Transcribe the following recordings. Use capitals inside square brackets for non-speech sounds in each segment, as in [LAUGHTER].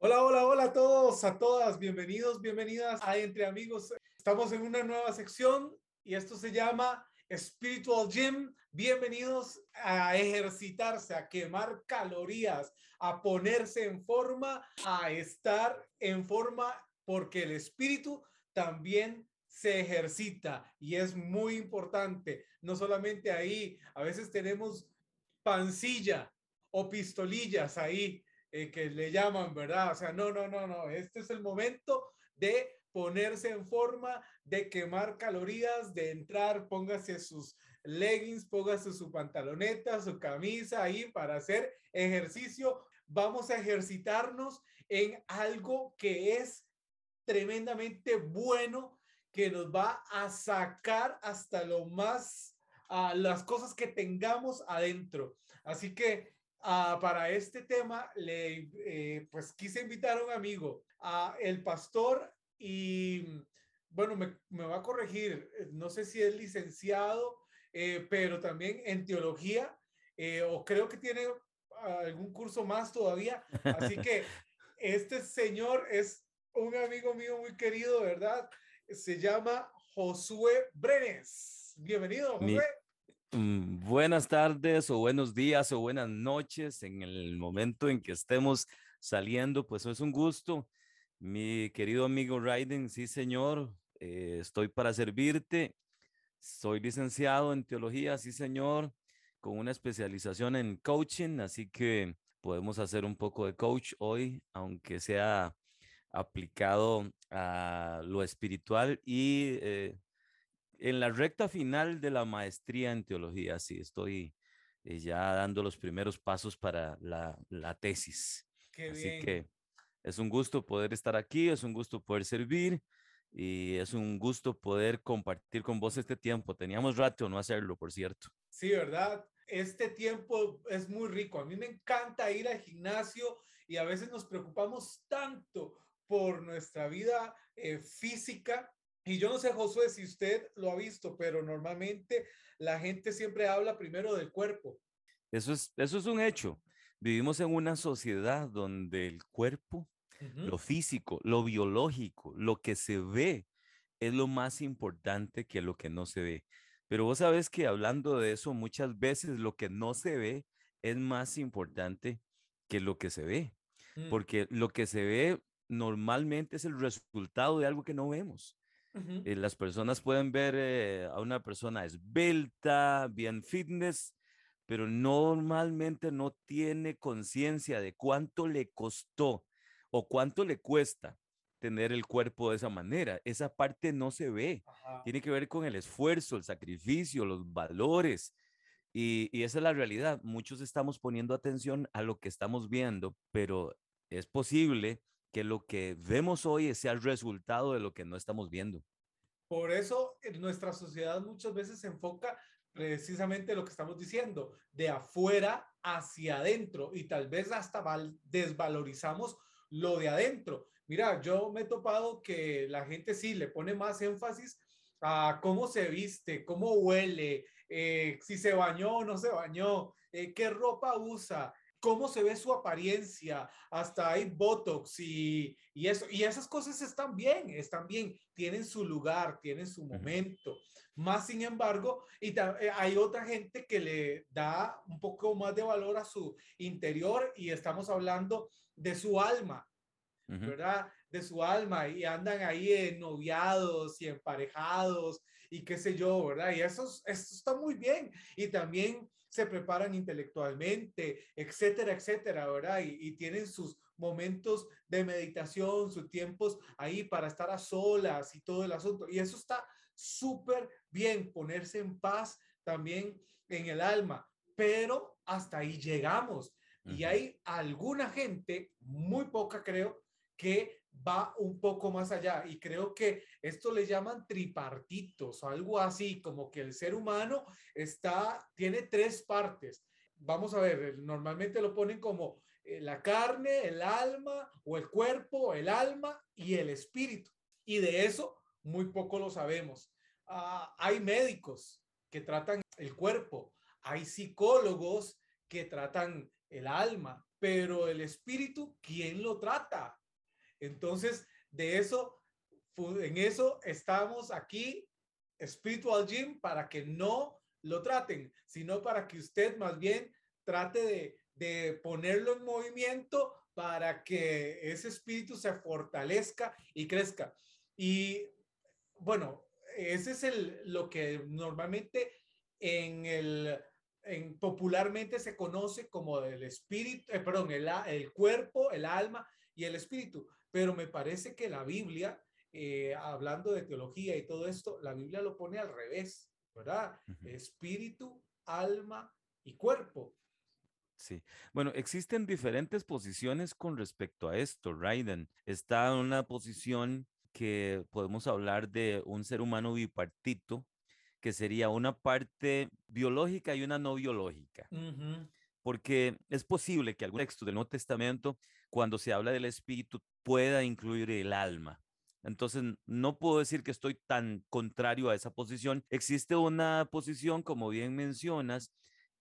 Hola, hola, hola a todos, a todas, bienvenidos, bienvenidas a Entre Amigos. Estamos en una nueva sección y esto se llama Spiritual Gym. Bienvenidos a ejercitarse, a quemar calorías, a ponerse en forma, a estar en forma, porque el espíritu también se ejercita y es muy importante. No solamente ahí, a veces tenemos pancilla o pistolillas ahí eh, que le llaman, ¿verdad? O sea, no, no, no, no, este es el momento de ponerse en forma, de quemar calorías, de entrar, póngase sus leggings, póngase su pantaloneta, su camisa ahí para hacer ejercicio. Vamos a ejercitarnos en algo que es tremendamente bueno, que nos va a sacar hasta lo más, a las cosas que tengamos adentro. Así que Uh, para este tema, le, eh, pues quise invitar a un amigo, a el pastor, y bueno, me, me, va a corregir, no sé si es licenciado, eh, pero también en teología, eh, o creo que tiene algún curso más todavía. Así [LAUGHS] que este señor es un amigo mío muy querido, ¿verdad? Se llama Josué Brenes. Bienvenido, Josué. Mm, buenas tardes o buenos días o buenas noches en el momento en que estemos saliendo, pues es un gusto. Mi querido amigo Raiden, sí señor, eh, estoy para servirte. Soy licenciado en teología, sí señor, con una especialización en coaching, así que podemos hacer un poco de coach hoy, aunque sea aplicado a lo espiritual y eh, en la recta final de la maestría en teología, sí, estoy eh, ya dando los primeros pasos para la, la tesis. Qué Así bien. que es un gusto poder estar aquí, es un gusto poder servir y es un gusto poder compartir con vos este tiempo. Teníamos rato no hacerlo, por cierto. Sí, ¿verdad? Este tiempo es muy rico. A mí me encanta ir al gimnasio y a veces nos preocupamos tanto por nuestra vida eh, física y yo no sé, Josué, si usted lo ha visto, pero normalmente la gente siempre habla primero del cuerpo. Eso es, eso es un hecho. Vivimos en una sociedad donde el cuerpo, uh -huh. lo físico, lo biológico, lo que se ve, es lo más importante que lo que no se ve. Pero vos sabes que hablando de eso, muchas veces lo que no se ve es más importante que lo que se ve. Mm. Porque lo que se ve normalmente es el resultado de algo que no vemos. Uh -huh. eh, las personas pueden ver eh, a una persona esbelta, bien fitness, pero normalmente no tiene conciencia de cuánto le costó o cuánto le cuesta tener el cuerpo de esa manera. Esa parte no se ve. Ajá. Tiene que ver con el esfuerzo, el sacrificio, los valores. Y, y esa es la realidad. Muchos estamos poniendo atención a lo que estamos viendo, pero es posible que lo que vemos hoy sea el resultado de lo que no estamos viendo. Por eso en nuestra sociedad muchas veces se enfoca precisamente lo que estamos diciendo, de afuera hacia adentro y tal vez hasta desvalorizamos lo de adentro. Mira, yo me he topado que la gente sí le pone más énfasis a cómo se viste, cómo huele, eh, si se bañó o no se bañó, eh, qué ropa usa, cómo se ve su apariencia, hasta hay Botox y, y, eso. Y esas cosas están bien, están bien, tienen su lugar, tienen su momento. Más sin embargo, y eh, hay otra gente que le da un poco más de valor a su interior y estamos hablando de su alma. ¿verdad? De su alma y andan ahí en noviados y emparejados y qué sé yo, ¿verdad? Y eso, eso está muy bien. Y también se preparan intelectualmente, etcétera, etcétera, ¿verdad? Y, y, tienen sus momentos de meditación, sus tiempos ahí para estar a solas y todo el asunto. Y eso está súper bien, ponerse en paz también en el alma, pero hasta ahí llegamos. Y hay alguna gente, muy poca creo, que va un poco más allá y creo que esto le llaman tripartitos, algo así, como que el ser humano está, tiene tres partes. Vamos a ver, normalmente lo ponen como eh, la carne, el alma o el cuerpo, el alma y el espíritu. Y de eso muy poco lo sabemos. Uh, hay médicos que tratan el cuerpo, hay psicólogos que tratan el alma, pero el espíritu, ¿quién lo trata? Entonces, de eso, en eso estamos aquí, Spiritual Gym, para que no lo traten, sino para que usted más bien trate de, de ponerlo en movimiento para que ese espíritu se fortalezca y crezca. Y bueno, ese es el, lo que normalmente en el, en, popularmente se conoce como el espíritu, eh, perdón, el, el, cuerpo, el alma y el espíritu. Pero me parece que la Biblia, eh, hablando de teología y todo esto, la Biblia lo pone al revés, ¿verdad? Espíritu, alma y cuerpo. Sí, bueno, existen diferentes posiciones con respecto a esto. Raiden está en una posición que podemos hablar de un ser humano bipartito, que sería una parte biológica y una no biológica. Porque es posible que algún texto del Nuevo Testamento, cuando se habla del espíritu, pueda incluir el alma. Entonces, no puedo decir que estoy tan contrario a esa posición. Existe una posición, como bien mencionas,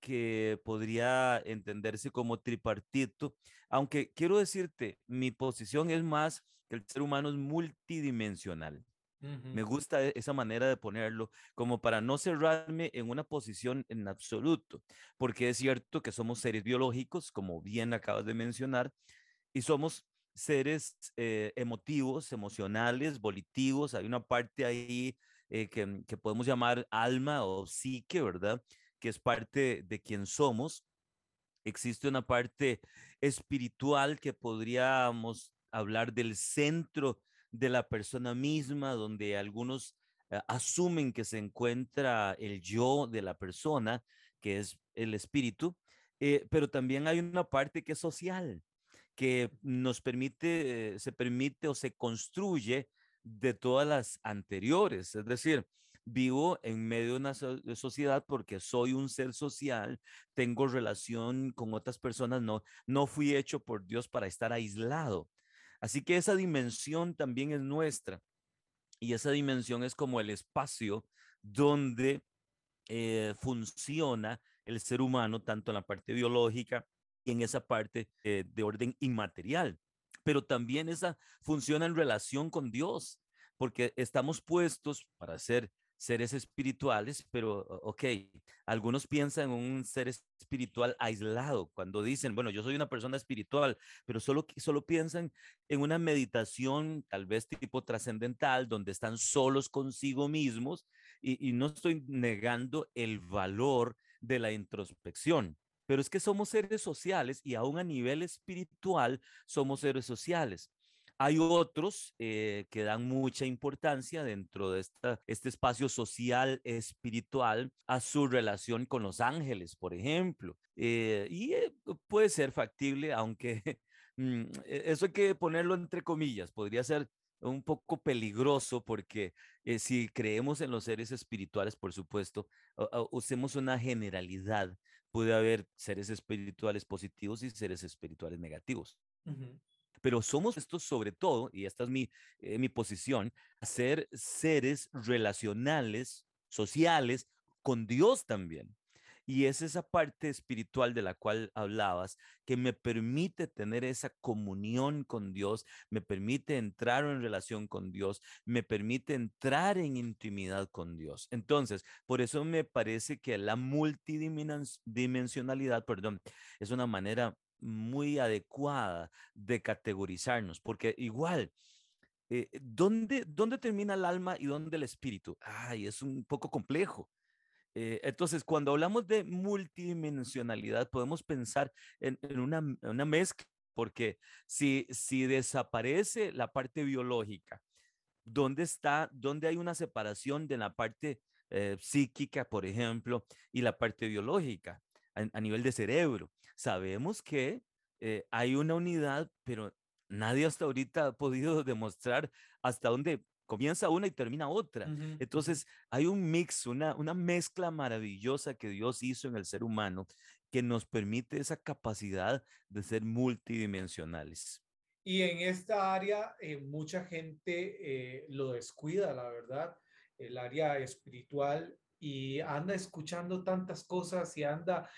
que podría entenderse como tripartito, aunque quiero decirte, mi posición es más que el ser humano es multidimensional. Me gusta e, esa manera de ponerlo, como para no cerrarme en una posición en absoluto, porque es cierto que somos seres biológicos, como bien acabas de mencionar, y somos seres eh, emotivos, emocionales, volitivos. Hay una parte ahí eh, que, que podemos llamar alma o psique, ¿verdad? Que es parte de quien somos. Existe una parte espiritual que podríamos hablar del centro de la persona misma, donde algunos eh, asumen que se encuentra el yo de la persona, que es el espíritu, pero también hay una parte que es social, que nos permite, se permite o se construye de todas las anteriores. Es decir, vivo en medio de una sociedad porque soy un ser social, tengo relación con otras personas, no, no fui hecho por Dios para estar aislado. Así que esa dimensión también es nuestra. Y esa dimensión es como el espacio donde eh, funciona el ser humano, tanto en la parte biológica en esa parte eh, de orden inmaterial. Pero también esa funciona en relación con Dios, porque estamos puestos para ser seres espirituales, pero ok, algunos piensan en un ser espiritual aislado cuando dicen, bueno, yo soy una persona espiritual, pero solo, solo piensan en una meditación tal vez tipo trascendental, donde están solos consigo mismos y, y no estoy negando el valor de la introspección. Pero es que somos seres sociales y aún a nivel espiritual somos seres sociales. Hay otros eh, que dan mucha importancia dentro de esta, este espacio social, espiritual, a su relación con los ángeles, por ejemplo. Eh, y eh, puede ser factible, aunque [LAUGHS] mm, e, eso hay que ponerlo entre comillas, podría ser un poco peligroso porque si creemos en los seres espirituales, por supuesto, usemos una generalidad. Puede haber seres espirituales positivos y seres espirituales negativos pero somos estos sobre todo, y esta es mi, eh, mi posición, ser seres relacionales, sociales, con Dios también. Y es esa parte espiritual de la cual hablabas que me permite tener esa comunión con Dios, me permite entrar en relación con Dios, me permite entrar en intimidad con Dios. Entonces, por eso me parece que la multidimensionalidad, perdón, es una manera muy adecuada de categorizarnos, porque igual, eh, ¿dónde, ¿dónde termina el alma y dónde el espíritu? Ay, es un poco complejo. Eh, entonces, cuando hablamos de multidimensionalidad, podemos pensar en, una, una, mezcla, porque si, si desaparece la parte biológica, ¿dónde está, dónde hay una separación de la parte eh, psíquica, por ejemplo, y la parte biológica a nivel de cerebro? sabemos que eh, hay una unidad, pero nadie hasta ahorita ha podido [LAUGHS] demostrar hasta dónde comienza una y termina otra. Entonces, hay un mix, una, una mezcla maravillosa que Dios hizo en el ser humano que nos permite esa capacidad de ser multidimensionales. Y en esta área, eh, mucha gente eh, lo descuida, la verdad, el área espiritual y anda escuchando tantas cosas y anda,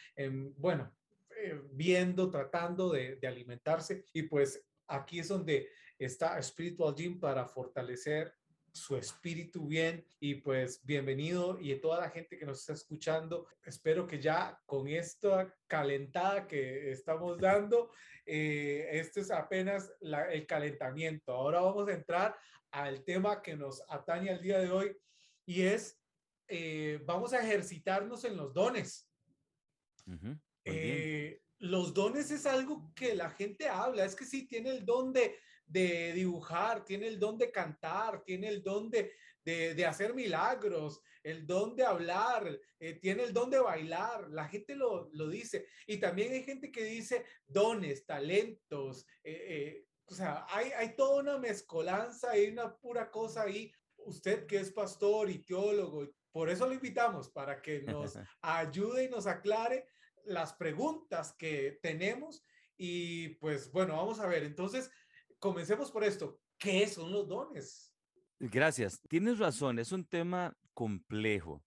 bueno, eh, viendo, tratando de, de alimentarse. Y pues aquí es donde está Spiritual Gym para fortalecer su espíritu bien y pues bienvenido y a toda la gente que nos está escuchando. Espero que ya con esta calentada que estamos dando, eh, este es apenas el calentamiento. Ahora vamos a entrar al tema que nos atañe al día de hoy y es, eh, vamos a ejercitarnos en los dones. Eh, los dones es algo que la gente habla, es que sí, tiene el don de de dibujar, tiene el don de cantar, tiene el don de, de, hacer milagros, el don de hablar, eh, tiene el don de bailar. La gente lo, lo, dice. Y también hay gente que dice dones, talentos. Eh, eh, o sea, hay, hay toda una mezcolanza, hay una pura cosa ahí. Usted que es pastor y teólogo, por eso lo invitamos, para que nos [LAUGHS] ayude y nos aclare las preguntas que tenemos. Y pues bueno, vamos a ver. Entonces, comencemos por esto. ¿Qué son los dones? Gracias. Tienes razón, es un tema complejo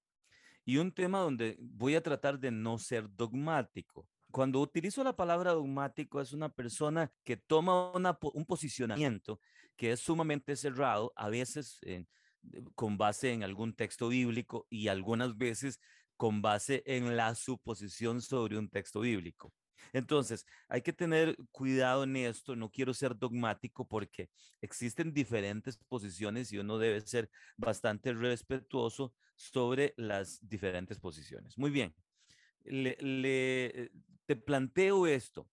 y un tema donde voy a tratar de no ser dogmático. Cuando utilizo la palabra dogmático es una persona que toma un posicionamiento que es sumamente cerrado, a veces con base en algún texto bíblico y algunas veces con base en la suposición sobre un texto bíblico. Entonces, hay que tener cuidado en esto, no quiero ser dogmático porque existen diferentes posiciones y uno debe ser bastante respetuoso sobre las diferentes posiciones. Muy bien, le, te planteo esto.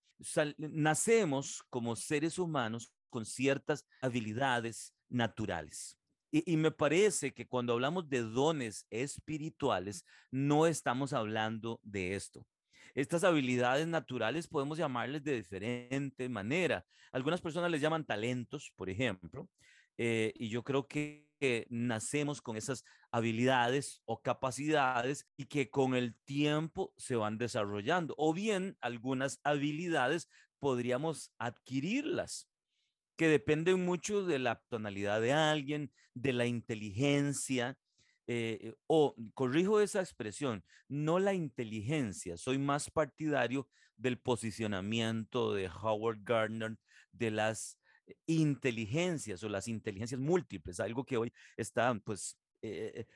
nacemos como seres humanos con ciertas habilidades naturales. Y, y, me parece que cuando hablamos de dones espirituales, no estamos hablando de esto. Estas habilidades naturales podemos llamarles de diferente manera. Algunas personas les llaman talentos, por ejemplo, eh, y yo creo que nacemos con esas habilidades o capacidades y que con el tiempo se van desarrollando. O bien algunas habilidades podríamos adquirirlas que dependen mucho de la tonalidad de alguien, de la inteligencia, eh, o corrijo esa expresión, no la inteligencia, soy más partidario del posicionamiento de Howard Gardner de las inteligencias o las inteligencias múltiples, algo que hoy está, pues, eh,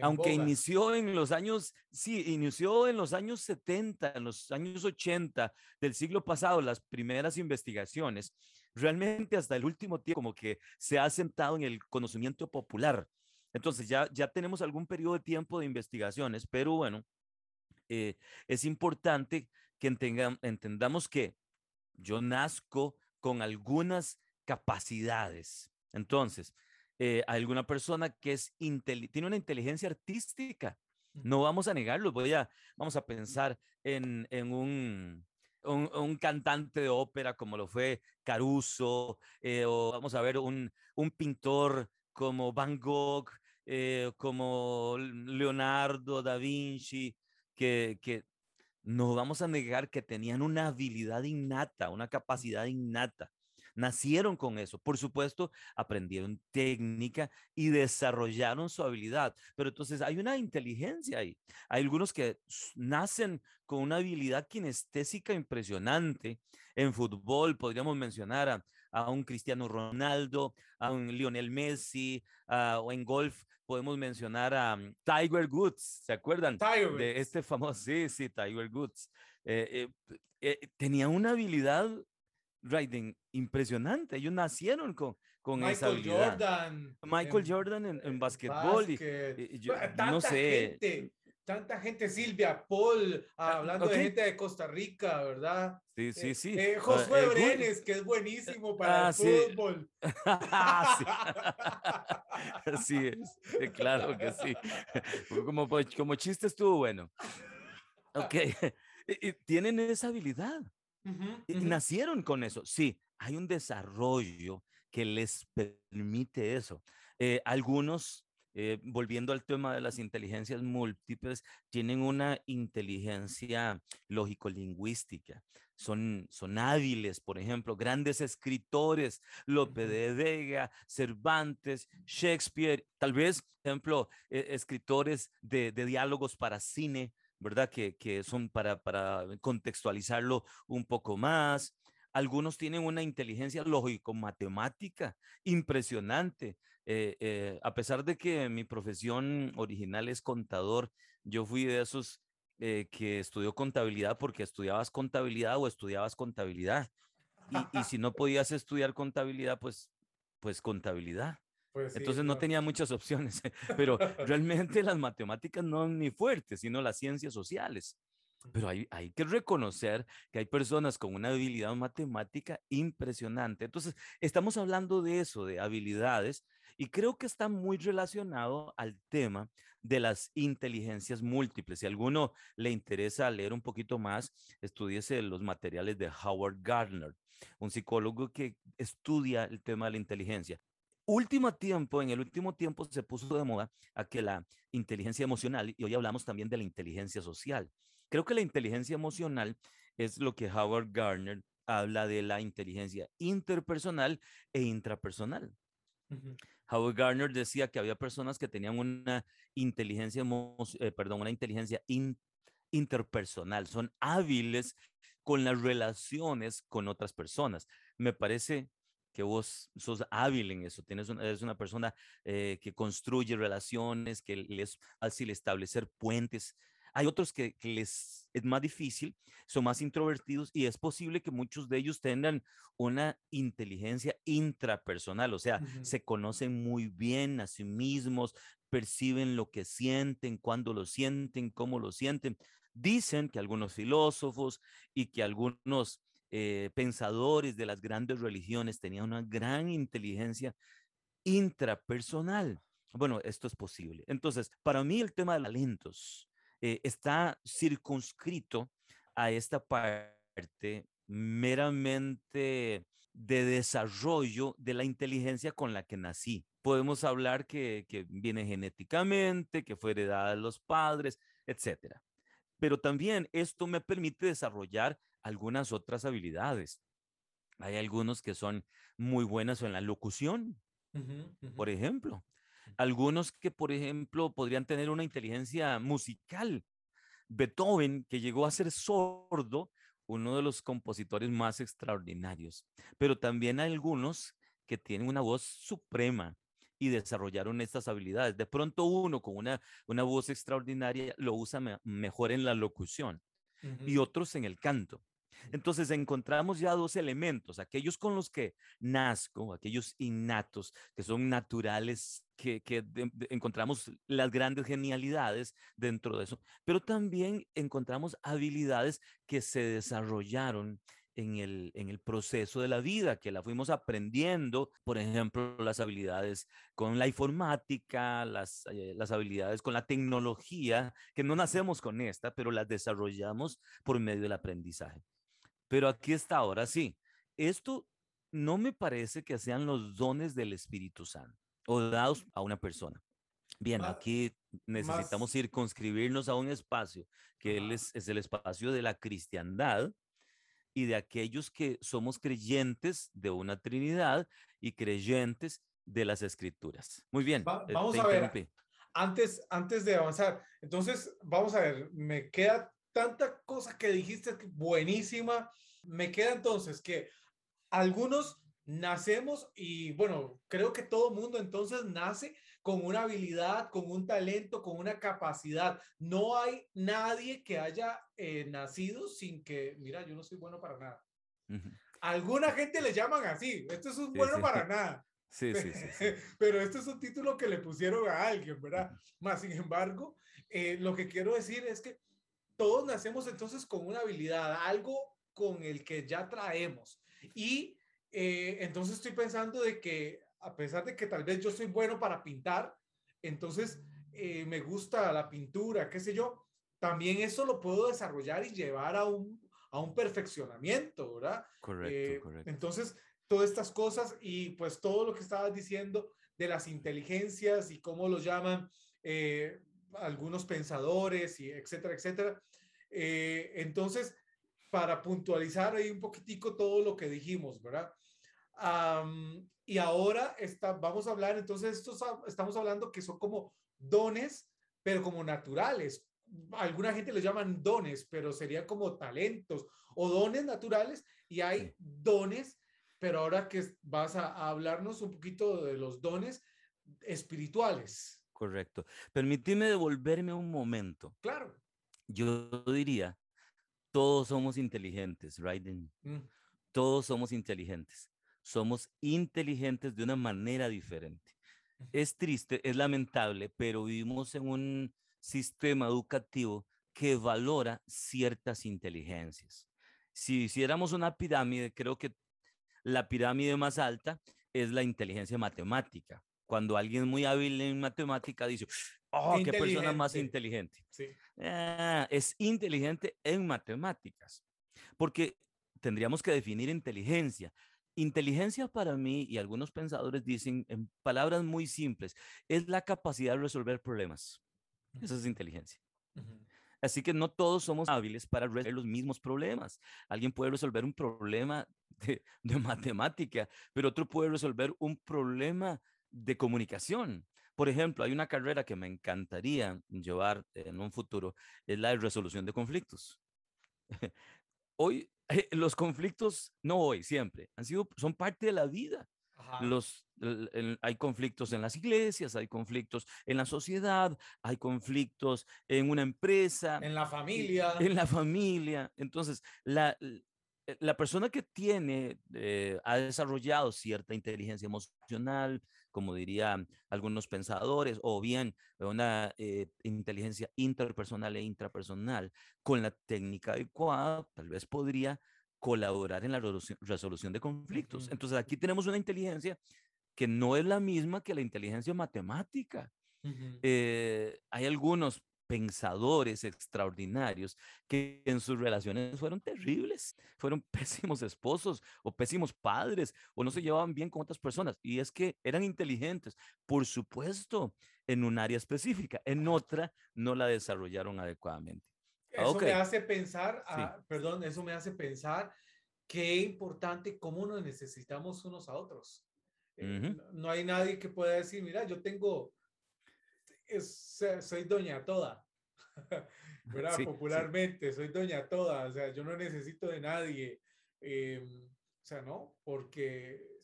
aunque inició en los años, sí, inició en los años 70, en los años 80 del siglo pasado, las primeras investigaciones, realmente hasta el último tiempo como que se ha sentado en el conocimiento popular entonces ya, ya tenemos algún periodo de tiempo de investigaciones, pero bueno, eh, es importante que entendamos que yo nazco con algunas capacidades. Entonces, eh, alguna persona que es tiene una inteligencia artística, no vamos a negarlo, voy a, vamos a pensar en, un, un, cantante de ópera como lo fue Caruso, eh, o vamos a ver un, un pintor como Van Gogh, eh, como Leonardo da Vinci, que, que no vamos a negar que tenían una habilidad innata, una capacidad innata. Nacieron con eso. Por supuesto, aprendieron técnica y desarrollaron su habilidad. Pero entonces hay una inteligencia ahí. Hay algunos que nacen con una habilidad kinestésica impresionante. En fútbol podríamos mencionar a, a un Cristiano Ronaldo, a un Lionel Messi, o en golf podemos mencionar a mm, Tiger Woods, ¿se acuerdan? Tiger de este famoso, sí, sí, Tiger Woods. Eh, eh, eh, tenía una habilidad riding impresionante. Ellos nacieron con, con esa habilidad. Jordan. Michael Jordan en, en básquetbol. Y, no sé. Gente tanta gente, Silvia, Paul, ah, hablando de gente de Costa Rica, ¿verdad? Sí, sí, eh, sí. Eh, Josué Brenes, que es buenísimo [LAUGHS] para ah, el fútbol. [LAUGHS] sí. es, claro que sí. [LAUGHS] Como, como chiste estuvo bueno. Ok, tienen esa habilidad. Nacieron con eso. Sí, hay un desarrollo que les permite eso. Eh, algunos eh, volviendo al tema de las inteligencias múltiples, tienen una inteligencia lógico-lingüística. Son, son hábiles, por ejemplo, grandes escritores, Lope de Vega, Cervantes, Shakespeare, tal vez, ejemplo, e, escritores de, de diálogos para cine, ¿verdad? Que, que son para, para contextualizarlo un poco más. Algunos tienen una inteligencia lógico-matemática impresionante. Eh, eh, a pesar de que mi profesión original es contador, yo fui de esos eh, que estudió contabilidad porque estudiabas contabilidad o estudiabas contabilidad. Y, y si no podías estudiar contabilidad, pues, pues contabilidad. Pues Entonces no tenía muchas opciones, [LAUGHS] pero realmente las matemáticas no son ni fuertes, sino las ciencias sociales. Pero hay, hay, que reconocer que hay personas con una habilidad matemática impresionante. Entonces, estamos hablando de eso, de habilidades, y creo que está muy relacionado al tema de las inteligencias múltiples. Si a alguno le interesa leer un poquito más, estudiese los materiales de Howard Gardner, un psicólogo que estudia el tema de la inteligencia último tiempo, en el último tiempo se puso de moda a que la inteligencia emocional, y hoy hablamos también de la inteligencia social. Creo que la inteligencia emocional es lo que Howard Gardner habla de la inteligencia interpersonal e intrapersonal. Howard Gardner decía que había personas que tenían una inteligencia, eh, perdón, una inteligencia interpersonal, son hábiles con las relaciones con otras personas. Me parece que vos sos hábil en eso, tienes una, eres una persona eh, que construye relaciones, que les fácil establecer puentes. Hay otros que, les es más difícil, son más introvertidos y es posible que muchos de ellos tengan una inteligencia intrapersonal, o sea, se conocen muy bien a sí mismos, perciben lo que sienten, cuándo lo sienten, cómo lo sienten. Dicen que algunos filósofos y que algunos eh, pensadores de las grandes religiones tenían una gran inteligencia intrapersonal. Bueno, esto es posible. Entonces, para mí el tema de talentos eh, está circunscrito a esta parte meramente de desarrollo de la inteligencia con la que nací. Podemos hablar que, que viene genéticamente, que fue heredada de los padres, etc. Pero también esto me permite desarrollar algunas otras habilidades. Hay algunos que son muy buenos en la locución, por ejemplo. Algunos que, por ejemplo, podrían tener una inteligencia musical. Beethoven, que llegó a ser sordo, uno de los compositores más extraordinarios. Pero también hay algunos que tienen una voz suprema y desarrollaron estas habilidades. De pronto uno con una, una voz extraordinaria lo usa mejor en la locución y otros en el canto. Entonces encontramos ya dos elementos, aquellos con los que nazco, aquellos innatos, que son naturales, que, encontramos las grandes genialidades dentro de eso, pero también encontramos habilidades que se desarrollaron en el, en el proceso de la vida, que la fuimos aprendiendo, por ejemplo, las habilidades con la informática, las, eh, las habilidades con la tecnología, que no nacemos con esta, pero las desarrollamos por medio del aprendizaje. Pero aquí está, ahora sí. Esto no me parece que sean los dones del Espíritu Santo o dados a una persona. Bien, aquí necesitamos circunscribirnos a un espacio que es, es, el espacio de la cristiandad y de aquellos que somos creyentes de una Trinidad y creyentes de las Escrituras. Muy bien. Eh, vamos a ver. Antes, antes de avanzar, entonces, vamos a ver, me queda tanta cosa que dijiste buenísima. Me queda entonces que algunos nacemos y bueno, creo que todo mundo entonces nace con una habilidad, con un talento, con una capacidad. No hay nadie que haya eh, nacido sin que, mira, yo no soy bueno para nada. Alguna gente le llaman así, esto es un bueno para nada. Sí, sí, sí, [LAUGHS] Pero esto es un título que le pusieron a alguien, ¿verdad? Más sin embargo, eh, lo que quiero decir es que todos nacemos entonces con una habilidad, algo con el que ya traemos. Y eh, entonces estoy pensando de que a pesar de que tal vez yo soy bueno para pintar, entonces eh, me gusta la pintura, qué sé yo, también eso lo puedo desarrollar y llevar a un, a un perfeccionamiento, ¿verdad? Correcto, eh, correcto. Entonces, todas estas cosas y pues todo lo que estabas diciendo de las inteligencias y cómo lo llaman algunos pensadores y etcétera, etcétera. Eh, entonces, para puntualizar ahí un poquitico todo lo que dijimos, ¿verdad? Y ahora está, vamos a hablar, entonces estos, estamos hablando que son como dones, pero como naturales. alguna gente le llaman dones, pero sería como talentos o dones naturales y hay dones, pero ahora que vas a, hablarnos un poquito de los dones espirituales. Correcto. Permíteme devolverme un momento. Claro. Yo diría, todos somos inteligentes, right? Mm. Todos somos inteligentes. Somos inteligentes de una manera diferente. Es triste, es lamentable, pero vivimos en un sistema educativo que valora ciertas inteligencias. Si hiciéramos una pirámide, creo que la pirámide más alta es la inteligencia matemática. Cuando alguien muy hábil en matemática dice, oh, qué persona más inteligente. Ah, es inteligente en matemáticas. Porque tendríamos que definir inteligencia. Inteligencia para mí, y algunos pensadores dicen en palabras muy simples, es la capacidad de resolver problemas. Eso es inteligencia. Así que no todos somos hábiles para resolver los mismos problemas. Alguien puede resolver un problema de, matemática, pero otro puede resolver un problema de comunicación. Por ejemplo, hay una carrera que me encantaría llevar en un futuro, es la de resolución de conflictos. [LAUGHS] hoy, los conflictos, no hoy, siempre, han sido, son parte de la vida. Los, hay conflictos en las iglesias, hay conflictos en la sociedad, hay conflictos en una empresa. En la familia. En la familia. Entonces, la, la persona que tiene, eh, ha desarrollado cierta inteligencia emocional, como dirían algunos pensadores, o bien una eh, inteligencia interpersonal e intrapersonal, con la técnica adecuada, tal vez podría colaborar en la resolución de conflictos. Entonces aquí tenemos una inteligencia que no es la misma que la inteligencia matemática. Eh, hay algunos pensadores extraordinarios que en sus relaciones fueron terribles, fueron [LAUGHS] pésimos esposos o pésimos padres o no se llevaban bien con otras personas. Y es que eran inteligentes, por supuesto, en un área específica, en otra no la desarrollaron adecuadamente. Eso me hace pensar, perdón, eso me hace pensar qué importante cómo nos necesitamos unos a otros. Eh, no, hay nadie que pueda decir, mira, yo tengo, soy doña toda, [LAUGHS] ¿verdad? Popularmente, soy doña toda, o sea, yo no necesito de nadie. Em, o sea, ¿no? Porque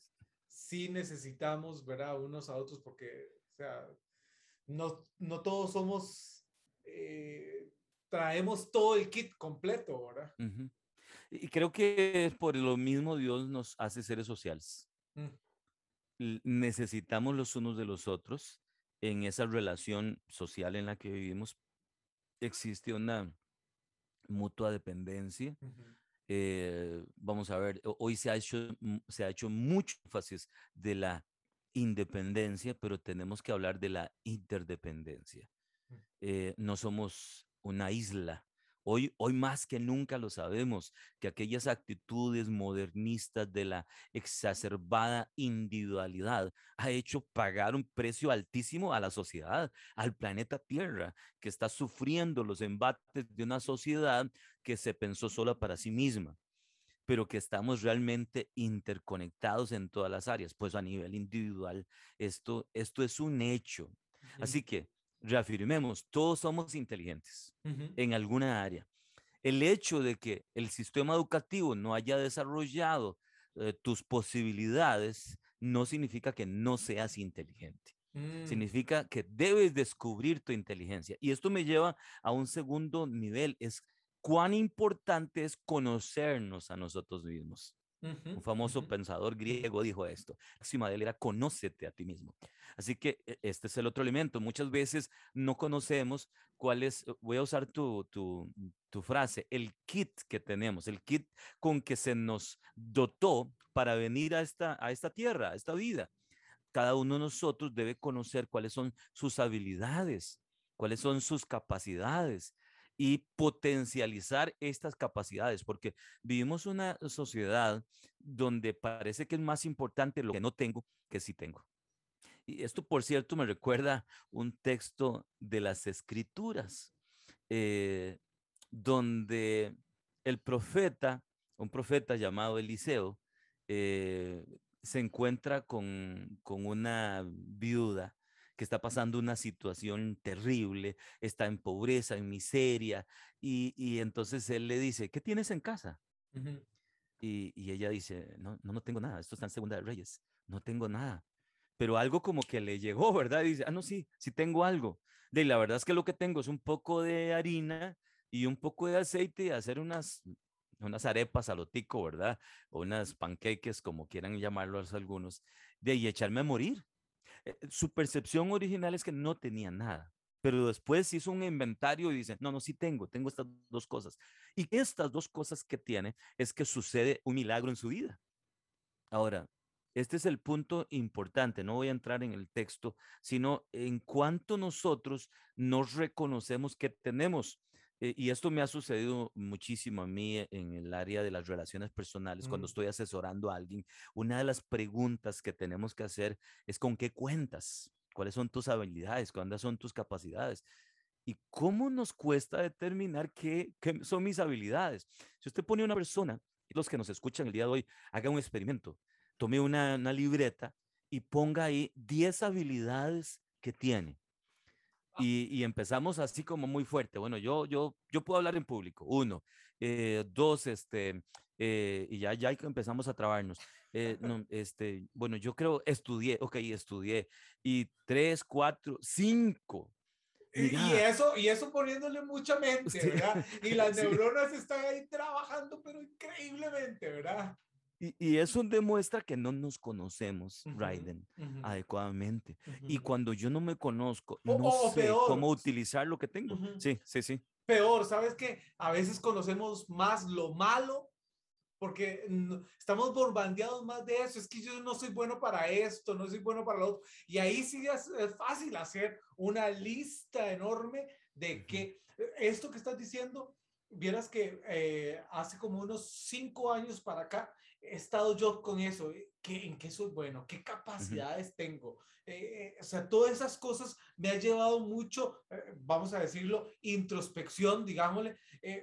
sí necesitamos, ¿verdad? Unos a otros, porque, o sea, no, no todos somos eh, traemos todo el kit completo, ¿verdad? Y creo que por lo mismo Dios nos hace seres sociales. Mm. Necesitamos los unos de los otros en esa relación social en la que vivimos. Existe una mutua dependencia. Eh, vamos a ver, hoy se ha, hecho, se ha hecho mucho énfasis de la independencia, pero tenemos que hablar de la interdependencia. Mm. Eh, no somos una isla. Hoy, hoy más que nunca lo sabemos, que aquellas actitudes modernistas de la exacerbada individualidad ha hecho pagar un precio altísimo a la sociedad, al planeta Tierra, que está sufriendo los embates de una sociedad que se pensó sola para sí misma pero que estamos realmente interconectados en todas las áreas, pues a nivel individual, esto, esto es un hecho. Así que reafirmemos, todos somos inteligentes en alguna área. El hecho de que el sistema educativo no haya desarrollado eh, tus posibilidades no significa que no seas inteligente. Mm. Significa que debes descubrir tu inteligencia. Y esto me lleva a un segundo nivel, es cuán importante es conocernos a nosotros mismos. Un famoso pensador griego dijo esto. La de él era conócete a ti mismo. Así que e, este es el otro elemento. Muchas veces no conocemos cuál es, voy a usar tu, tu, tu frase, el kit que tenemos, el kit con que se nos dotó para venir a esta, a esta tierra, a esta vida. Cada uno de nosotros debe conocer cuáles son sus habilidades, cuáles son sus capacidades, y potencializar estas capacidades, porque vivimos una sociedad donde parece que es más importante lo que no tengo que sí tengo. Y esto, por cierto, me recuerda un texto de las escrituras, eh, donde el profeta, un profeta llamado Eliseo, eh, se encuentra con, con una viuda que está pasando una situación terrible, está en pobreza, en miseria, y, entonces él le dice, ¿qué tienes en casa? y, y, ella dice, no, no, no tengo nada, esto está en Segunda de Reyes, no tengo nada. Pero algo como que le llegó, ¿verdad? Y dice, ah, no, sí, sí tengo algo. De la verdad es que lo que tengo es un poco de harina y un poco de aceite y hacer unas, unas arepas a lo tico, ¿verdad? O unas pancakes, como quieran llamarlos algunos, de y echarme a morir. Eh, su percepción original es que no tenía nada, pero después hizo un inventario y dice, no, no, sí tengo, tengo estas dos cosas. Y estas dos cosas que tiene es que sucede un milagro en su vida. Ahora, este es el punto importante, no voy a entrar en el texto, sino en cuanto nosotros nos reconocemos que tenemos. Eh, y esto me ha sucedido muchísimo a mí en el área de las relaciones personales, cuando mm. estoy asesorando a alguien. Una de las preguntas que tenemos que hacer es con qué cuentas, cuáles son tus habilidades, cuáles son tus capacidades. ¿Y cómo nos cuesta determinar qué, qué son mis habilidades? Si usted pone a una persona, los que nos escuchan el día de hoy, haga un experimento tome una, libreta y ponga ahí 10 habilidades que tiene. Ah. Y, empezamos así como muy fuerte. Bueno, yo, yo, yo puedo hablar en público. Uno, eh, dos, este, eh, y ya, ya empezamos a trabarnos. Eh, no, este, bueno, yo creo, estudié, ok, estudié. Y tres, cuatro, cinco. Y, eso, y eso poniéndole mucha [LAUGHS] mente, ¿verdad? Y las neuronas están ahí trabajando, pero increíblemente, ¿verdad? Y, eso demuestra que no nos conocemos, Raiden, adecuadamente. Y cuando yo no me conozco, no sé cómo utilizar lo que tengo. Sí, sí, sí. Peor, ¿sabes qué? A veces conocemos más lo malo porque estamos bombardeados más de eso. Es que yo no soy bueno para esto, no soy bueno para lo otro. Y ahí sí es, fácil hacer una lista enorme de que eh, esto que estás diciendo, vieras que eh, hace como unos cinco años para acá, he estado yo con eso, eh, ¿qué, ¿en qué soy bueno? ¿Qué capacidades tengo? Eh, eh, o sea, todas esas cosas me han llevado mucho, vamos a decirlo, introspección, digámosle,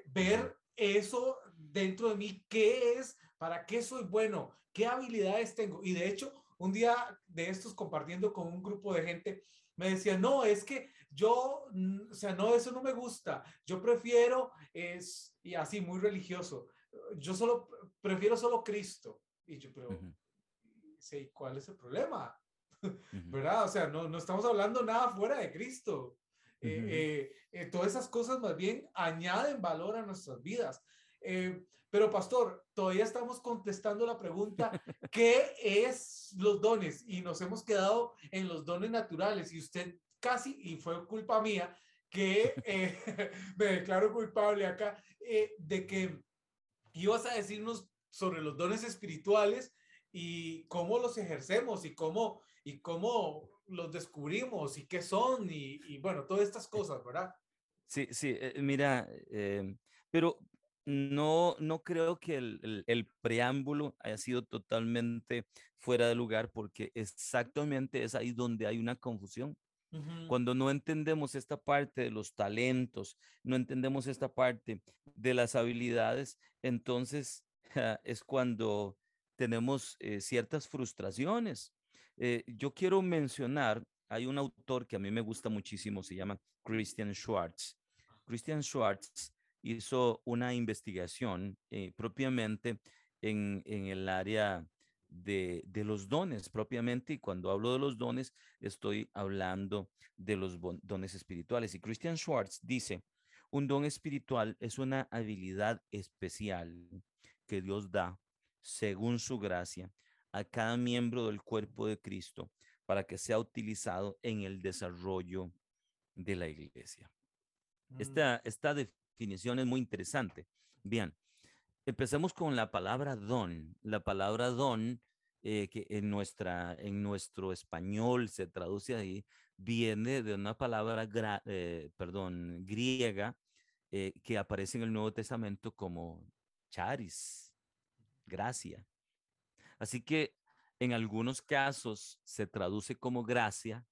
ver eso dentro de mí, qué es, para qué soy bueno, qué habilidades tengo. Y de hecho, un día de estos compartiendo con un grupo de gente, me decía, no, es que yo, o sea, no, eso no me gusta, yo prefiero, es, y así, muy religioso, yo solo prefiero solo Cristo. Y yo, pero, sí, ¿cuál es el problema? ¿Verdad? O sea, no, no estamos hablando nada fuera de Cristo. Eh, eh, todas esas cosas más bien añaden valor a nuestras vidas. pero pastor, todavía estamos contestando la pregunta, [LAUGHS] ¿qué es los dones? Y nos hemos quedado en los dones naturales y usted casi, y fue culpa mía, que [LAUGHS] me declaro culpable acá, de que y vas a decirnos sobre los dones espirituales y cómo los ejercemos y cómo, y cómo los descubrimos y qué son y, bueno, todas estas cosas, ¿verdad? Sí, sí, eh, mira, eh, pero no, no creo que el, el, preámbulo haya sido totalmente fuera de lugar porque exactamente es ahí donde hay una confusión. Cuando no entendemos esta parte de los talentos, no entendemos esta parte de las habilidades, entonces es cuando tenemos eh, ciertas frustraciones. Eh, yo quiero mencionar, hay un autor que a mí me gusta muchísimo, se llama Christian Schwartz. Christian Schwartz hizo una investigación eh, propiamente en, en el área de, los dones propiamente, y cuando hablo de los dones, estoy hablando de los dones espirituales. Y Christian Schwartz dice, un don espiritual es una habilidad especial que Dios da según su gracia a cada miembro del cuerpo de Cristo para que sea utilizado en el desarrollo de la iglesia. Mm. Esta, esta definición es muy interesante. Bien, Empecemos con la palabra don. La palabra don, eh, que en, nuestra, en nuestro español se traduce ahí, viene de una palabra, eh, griega eh, que aparece en el Nuevo Testamento como charis, gracia. Así que en algunos casos se traduce como gracia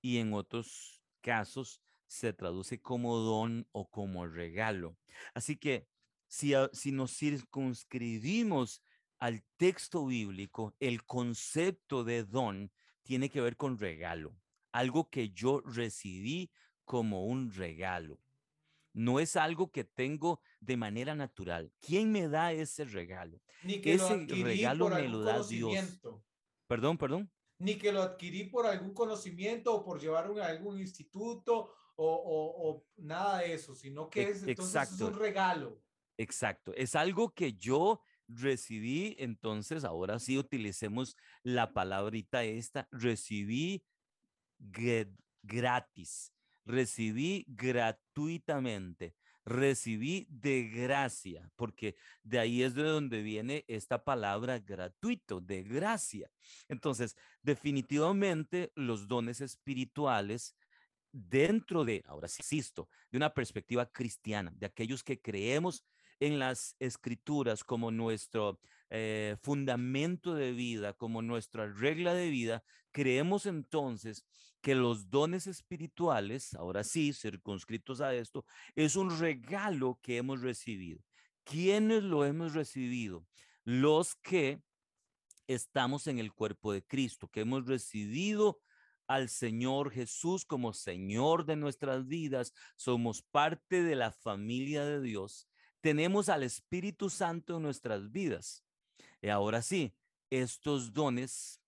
y en otros casos se traduce como don o como regalo. Así que si, nos circunscribimos al texto bíblico, el concepto de don tiene que ver con regalo. algo que yo recibí como un regalo. No es algo que tengo de manera natural. ¿Quién me da ese regalo? Ni que ese regalo me lo da Dios. Perdón, perdón. Ni que lo adquirí por algún conocimiento o por llevar a algún instituto o, nada de eso, sino que es, entonces es un regalo. Exacto. Es algo que yo recibí, entonces ahora sí utilicemos la palabrita esta, recibí gratis recibí gratuitamente, recibí de gracia, porque de ahí es de donde viene esta palabra gratuito, de gracia. Entonces, definitivamente los dones espirituales dentro de, ahora sí insisto, de una perspectiva cristiana, de aquellos que creemos en las escrituras como nuestro eh, fundamento de vida, como nuestra regla de vida, creemos entonces que los dones espirituales, ahora sí, circunscritos a esto, es un regalo que hemos recibido. ¿Quiénes lo hemos recibido? Los que estamos en el cuerpo de Cristo, que hemos recibido al Señor Jesús como Señor de nuestras vidas, somos parte de la familia de Dios, tenemos al Espíritu Santo en nuestras vidas. Y ahora sí, estos dones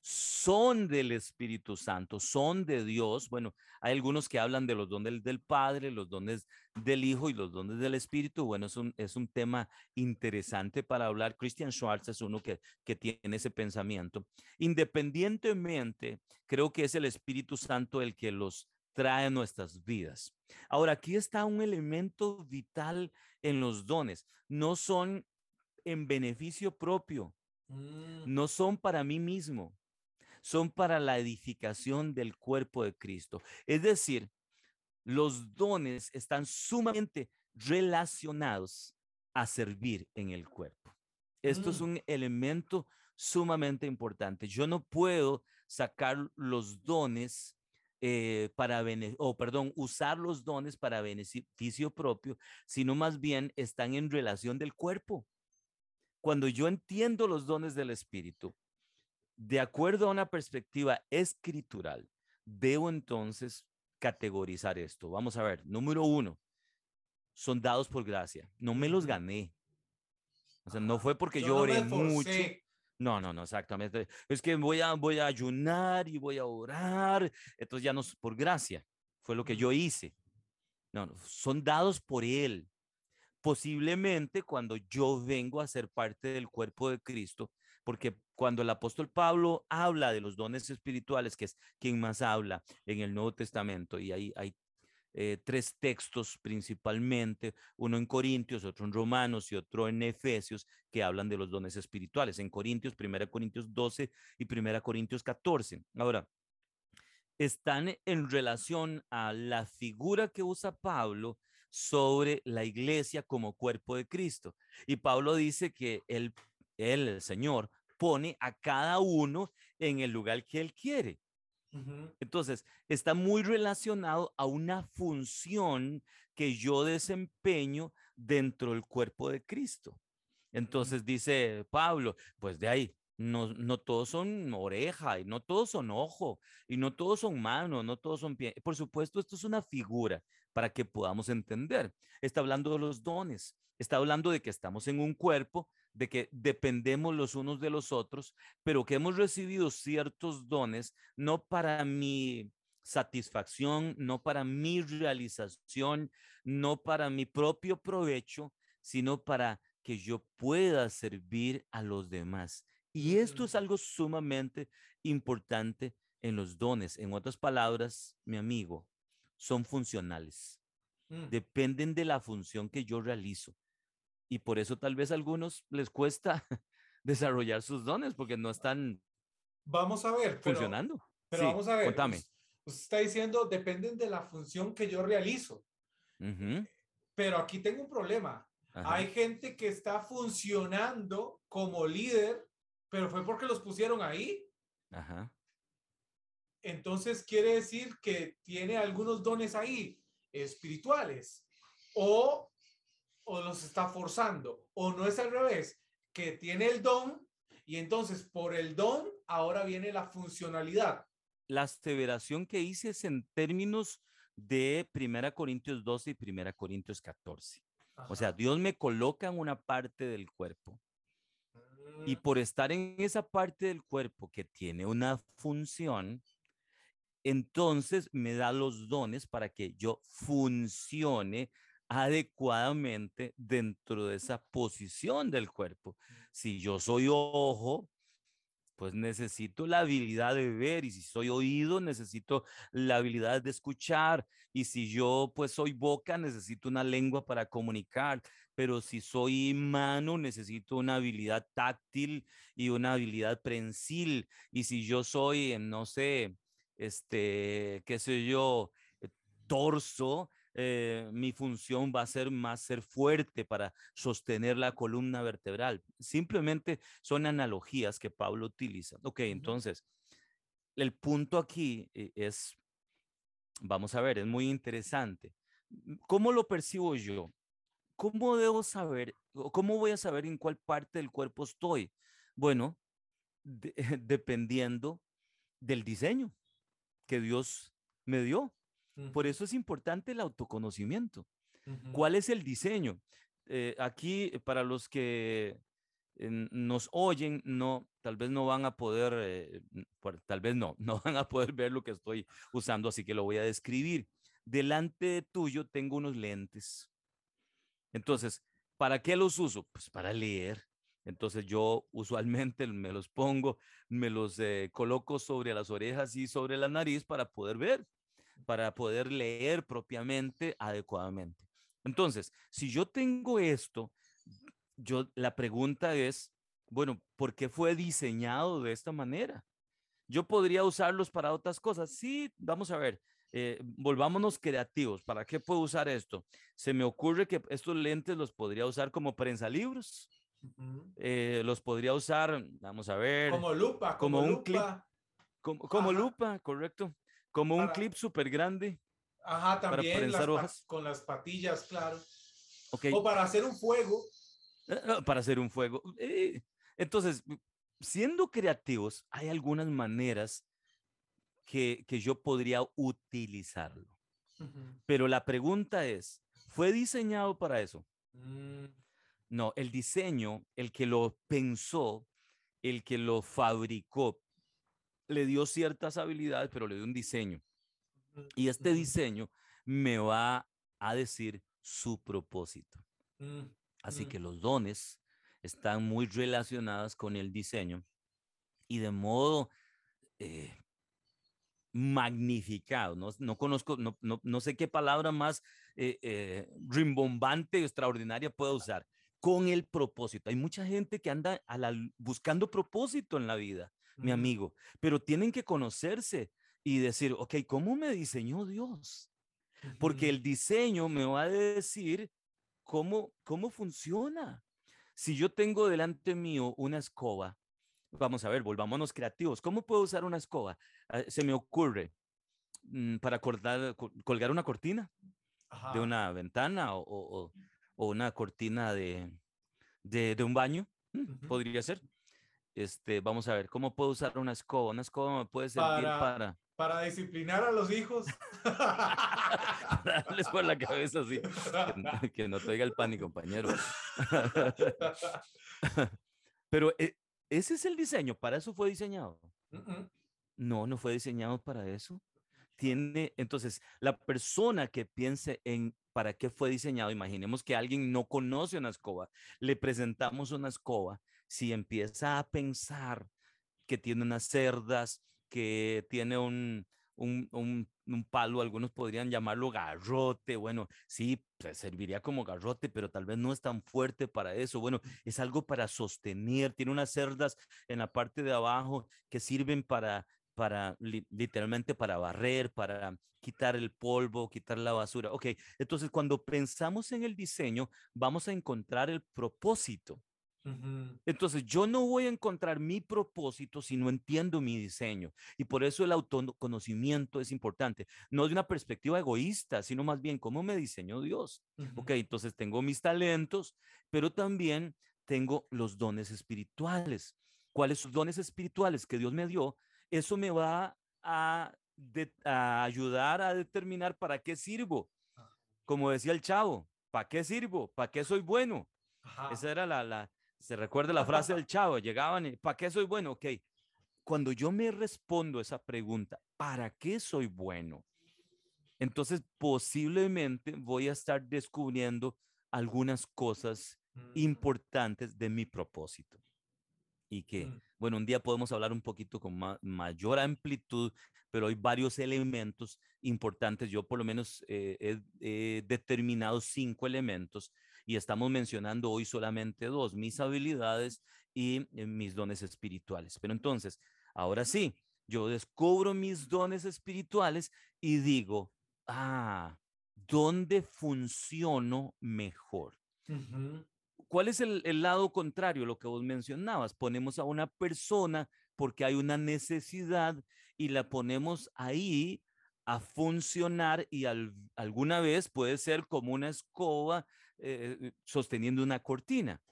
son del Espíritu Santo, son de Dios. Bueno, hay algunos que hablan de los dones del Padre, los dones del Hijo y los dones del Espíritu. Bueno, es un, es un tema interesante para hablar. Christian Schwartz es uno que, que tiene ese pensamiento. Independientemente, creo que es el Espíritu Santo el que los trae nuestras vidas. Ahora, aquí está un elemento vital en los dones. No son en beneficio propio, mm. no son para mí mismo son para la edificación del cuerpo de Cristo. Es decir, los dones están sumamente relacionados a servir en el cuerpo. Esto es mm. un elemento sumamente importante. Yo no puedo sacar los dones eh, para, o perdón, usar los dones para beneficio propio, sino más bien están en relación del cuerpo. Cuando yo entiendo los dones del Espíritu, de acuerdo a una perspectiva escritural, debo entonces categorizar esto. Vamos a ver, número uno, son dados por gracia. No me los gané. O sea, no fue porque yo, oré mucho. No, no, no, exactamente. Es que voy a, voy a ayunar y voy a orar. Entonces ya no es por gracia. Fue lo que yo hice. No, no, son dados por Él. Posiblemente cuando yo vengo a ser parte del cuerpo de Cristo, porque cuando el apóstol Pablo habla de los dones espirituales, que es quien más habla en el Nuevo Testamento, y ahí hay eh, tres textos principalmente, uno en Corintios, otro en Romanos y otro en Efesios, que hablan de los dones espirituales. En Corintios, 1 Corintios 12 y 1 Corintios 14. Ahora, están en relación a la figura que usa Pablo sobre la iglesia como cuerpo de Cristo. Y Pablo dice que él, él el Señor, pone a cada uno en el lugar que él quiere. Entonces, está muy relacionado a una función que yo desempeño dentro del cuerpo de Cristo. Entonces dice Pablo, pues de ahí, no, no todos son oreja y no todos son ojo y no todos son mano, no todos son pie. Por supuesto, esto es una figura para que podamos entender. Está hablando de los dones, está hablando de que estamos en un cuerpo de que dependemos los unos de los otros, pero que hemos recibido ciertos dones no para mi satisfacción, no para mi realización, no para mi propio provecho, sino para que yo pueda servir a los demás. Y esto es algo sumamente importante en los dones. En otras palabras, mi amigo, son funcionales. Mm. Dependen de la función que yo realizo y por eso tal vez a algunos les cuesta [LAUGHS] desarrollar sus dones porque no están vamos a ver funcionando. Pero, vamos a ver. Contame. Usted, está diciendo dependen de la función que yo realizo. Pero aquí tengo un problema. Hay gente que está funcionando como líder, pero fue porque los pusieron ahí. Ajá. Entonces quiere decir que tiene algunos dones ahí espirituales o o los está forzando, o no es al revés, que tiene el don y entonces por el don ahora viene la funcionalidad. la aseveración que hice es en términos de Primera Corintios 12 y Primera Corintios 14. O sea, Dios me coloca en una parte del cuerpo y Mm, por estar en esa parte del cuerpo que tiene una función, entonces me da los dones para que yo funcione adecuadamente dentro de esa posición del cuerpo. Si yo soy ojo, pues necesito la habilidad de ver y si soy oído, necesito la habilidad de escuchar y si yo pues soy boca, necesito una lengua para comunicar, pero si soy mano, necesito una habilidad táctil y una habilidad prensil y si yo soy, no sé, este, qué sé yo, torso, eh, mi función va a ser más ser fuerte para sostener la columna vertebral. Simplemente son analogías que Pablo utiliza. Ok, entonces, el punto aquí eh, es, vamos a ver, es muy interesante. M- ¿Cómo lo percibo yo? ¿Cómo debo saber, o cómo voy a saber en cuál parte del cuerpo estoy? Bueno, de- [LAUGHS] dependiendo del diseño que Dios me dio. Por eso es importante el autoconocimiento. ¿Cuál es el diseño? Eh, aquí, para los que nos oyen, no, tal vez no van a poder, eh, tal vez no, [LAUGHS] no van a poder ver lo que estoy usando, así que lo voy a describir. Delante tuyo tengo unos lentes. Entonces, ¿para qué los uso? Pues para leer. Entonces yo usualmente me los pongo, me los eh, coloco sobre las orejas y sobre la nariz para poder ver para poder leer propiamente, adecuadamente. Entonces, si yo tengo esto, yo la pregunta es, bueno, ¿por qué fue diseñado de esta manera? Yo podría usarlos para otras cosas. Sí, vamos a ver. eh, volvámonos creativos. ¿Para qué puedo usar esto? Se me ocurre que estos lentes los podría usar como prensalibros. ujú. eh, los podría usar, vamos a ver, Como lupa, como como un clip, como, lupa, correcto. Como un para, clip súper grande ajá, para también las prensar pa- hojas. con las patillas, claro. O para hacer un fuego. eh, eh, para hacer un fuego. Eh, Entonces, siendo creativos, hay algunas maneras que, que yo podría utilizarlo. Pero la pregunta es, ¿fue diseñado para eso? Mm, No, el diseño, el que lo pensó, el que lo fabricó, le dio ciertas habilidades, pero le dio un diseño. Y este diseño me va a decir su propósito. mm, Así mm, que los dones están muy relacionados con el diseño y de modo eh, magnificado. No, no conozco, no, no, no sé qué palabra más eh, eh, rimbombante, extraordinaria puedo usar. Con el propósito. Hay mucha gente que anda a la, buscando propósito en la vida, mi amigo, pero tienen que conocerse y decir, ok, ¿cómo me diseñó Dios? Porque el diseño me va a decir cómo, cómo funciona. Si yo tengo delante mío una escoba, vamos a ver, volvámonos creativos. ¿Cómo puedo usar una escoba? Ah, Se me ocurre mm, para cortar- col- colgar una cortina de una ventana o, o- una cortina de, de, de un baño. mm. Podría ser. Este, vamos a ver, ¿cómo puedo usar una escoba? Una escoba me puede servir Para, para, para disciplinar a los hijos. [LAUGHS] para darles por la cabeza así. Que, no [LAUGHS] te oiga el pan, compañero. [LAUGHS] Pero eh, ese es el diseño, para eso fue diseñado. No, no fue diseñado para eso. Tiene, entonces, la persona que piense en para qué fue diseñado, imaginemos que alguien no conoce una escoba, le presentamos una escoba, si empieza a pensar que tiene unas cerdas, que tiene un, un, un- palo, algunos podrían llamarlo garrote, bueno, sí, pues, serviría como garrote, pero tal vez no es tan fuerte para eso, bueno, es algo para sostener, tiene unas cerdas en la parte de abajo que sirven para, para li- literalmente para barrer, para quitar el polvo, quitar la basura. Ok, entonces cuando pensamos en el diseño, vamos a encontrar el propósito. Entonces, yo no voy a encontrar mi propósito si no entiendo mi diseño. Y por eso el autoconocimiento es importante. No de una perspectiva egoísta, sino más bien cómo me diseñó Dios. Ujú. Ok, entonces tengo mis talentos, pero también tengo los dones espirituales. ¿Cuáles son los dones espirituales que Dios me dio? Eso me va a, ayudar a determinar para qué sirvo. Como decía el chavo, ¿para qué sirvo? ¿Para qué soy bueno? Esa era la, la, se recuerda la frase del chavo, llegaban y, ¿para qué soy bueno? Ok, cuando yo me respondo esa pregunta, ¿para qué soy bueno? Entonces posiblemente voy a estar descubriendo algunas cosas mm. importantes de mi propósito. Y que, mm. bueno, un día podemos hablar un poquito con mayor amplitud, pero hay varios elementos importantes. Yo por lo menos eh, he, determinado cinco elementos y estamos mencionando hoy solamente dos, mis habilidades y eh, mis dones espirituales. Pero entonces, ahora sí, yo descubro mis dones espirituales y digo, ah, ¿dónde funciono mejor? ¿Cuál es el, lado contrario, lo que vos mencionabas? Ponemos a una persona porque hay una necesidad y la ponemos ahí a funcionar y alguna vez puede ser como una escoba eh, sosteniendo una cortina,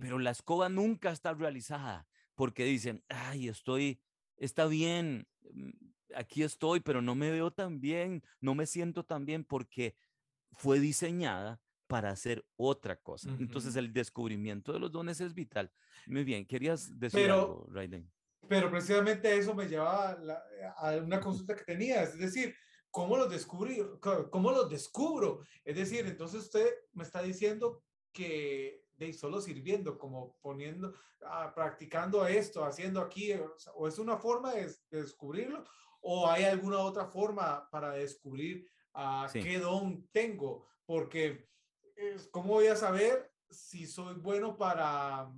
pero la escoba nunca está realizada porque dicen, ay, estoy, está bien, mm, aquí estoy, pero no me veo tan bien, no me siento tan bien porque fue diseñada para hacer otra cosa. Entonces el descubrimiento de los dones es vital. Muy bien, querías decir pero, algo, Raiden. Pero precisamente eso me lleva a, una consulta que tenía, es decir, ¿cómo los descubrí? ¿Cómo los descubro? Es decir, entonces usted me está diciendo que de solo sirviendo, como poniendo, ah, practicando esto, haciendo aquí, o, es una forma de, descubrirlo, o hay alguna otra forma para descubrir a qué don tengo, porque ¿cómo voy a saber si soy bueno para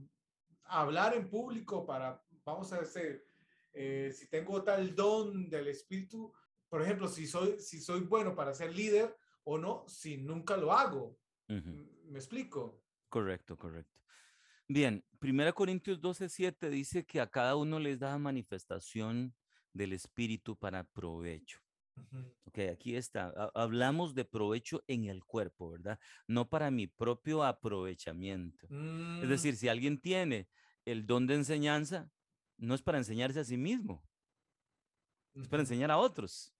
hablar en público, para, vamos a decir, eh, si tengo tal don del espíritu, por ejemplo, si soy, si soy bueno para ser líder o no, si nunca lo hago. ¿Me explico? Correcto, correcto. Bien, 1 Corintios 12, 7 dice que a cada uno les da manifestación del espíritu para provecho. Ok, aquí está. Hablamos de provecho en el cuerpo, ¿verdad? No para mi propio aprovechamiento. Es mm. decir, si alguien tiene el don de enseñanza, no es para enseñarse a sí mismo, es para enseñar a otros.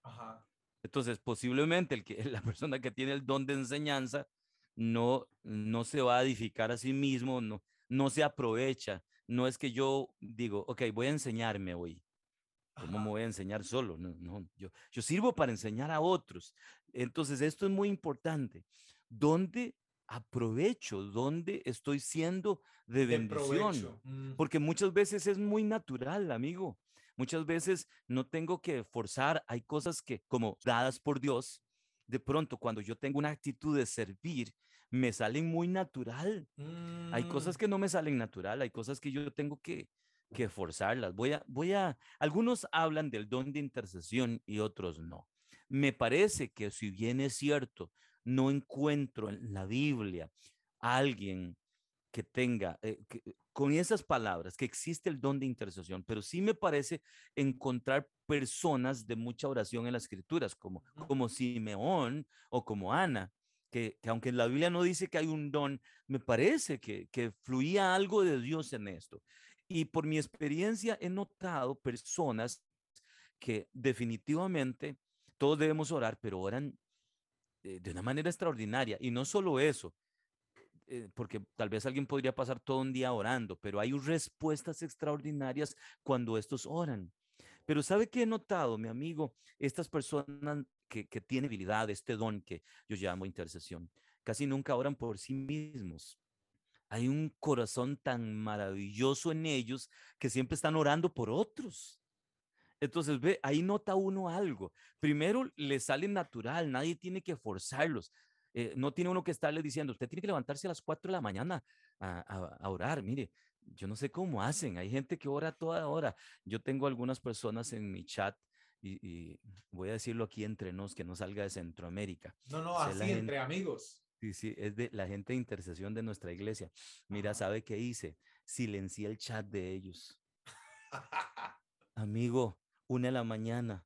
Entonces, posiblemente el que, [LAUGHS] la persona que tiene el don de enseñanza no, no se va a edificar a sí mismo, no, no se aprovecha. No es que yo digo, ok, voy a enseñarme hoy. ¿Cómo me voy a enseñar solo? No, no, yo, yo sirvo para enseñar a otros. Entonces, esto es muy importante. ¿Dónde aprovecho? ¿Dónde estoy siendo de bendición? Mm. Porque muchas veces es muy natural, amigo. Muchas veces no tengo que forzar. Hay cosas que, como dadas por Dios, de pronto cuando yo tengo una actitud de servir, me salen muy natural. Hay cosas mm. que no me salen natural, hay cosas que yo tengo que, que forzarlas. Voy a, voy a, algunos hablan del don de intercesión y otros no. Me parece que si bien es cierto, no encuentro en la Biblia alguien que tenga, eh, con esas palabras, que existe el don de intercesión, pero sí me parece encontrar personas de mucha oración en las escrituras, como, como Simeón o como Ana, que, que, aunque la Biblia no dice que hay un don, me parece que, que fluía algo de Dios en esto. Y por mi experiencia he notado personas que definitivamente todos debemos orar, pero oran eh, de una manera extraordinaria. Y no solo eso, eh, porque tal vez alguien podría pasar todo un día orando, pero hay respuestas extraordinarias cuando estos oran. Pero ¿sabe qué he notado, mi amigo? Estas personas que, que tienen habilidad, este don que yo llamo intercesión, casi nunca oran por sí mismos hay un corazón tan maravilloso en ellos que siempre están orando por otros. Entonces, ve, ahí nota uno algo. Primero, le sale natural, nadie tiene que forzarlos. Eh, no tiene uno que estarle diciendo, usted tiene que levantarse a las 4 de la mañana a, orar. Mire, yo no sé cómo hacen. Hay gente que ora toda hora. Yo tengo algunas personas en mi chat y, voy a decirlo aquí entre nos, que no salga de Centroamérica. No, no, así entre amigos. Sí, sí, es de la gente de intercesión de nuestra iglesia. Mira, ¿sabe qué hice? Silencié el chat de ellos. [LAUGHS] Amigo, una de la mañana,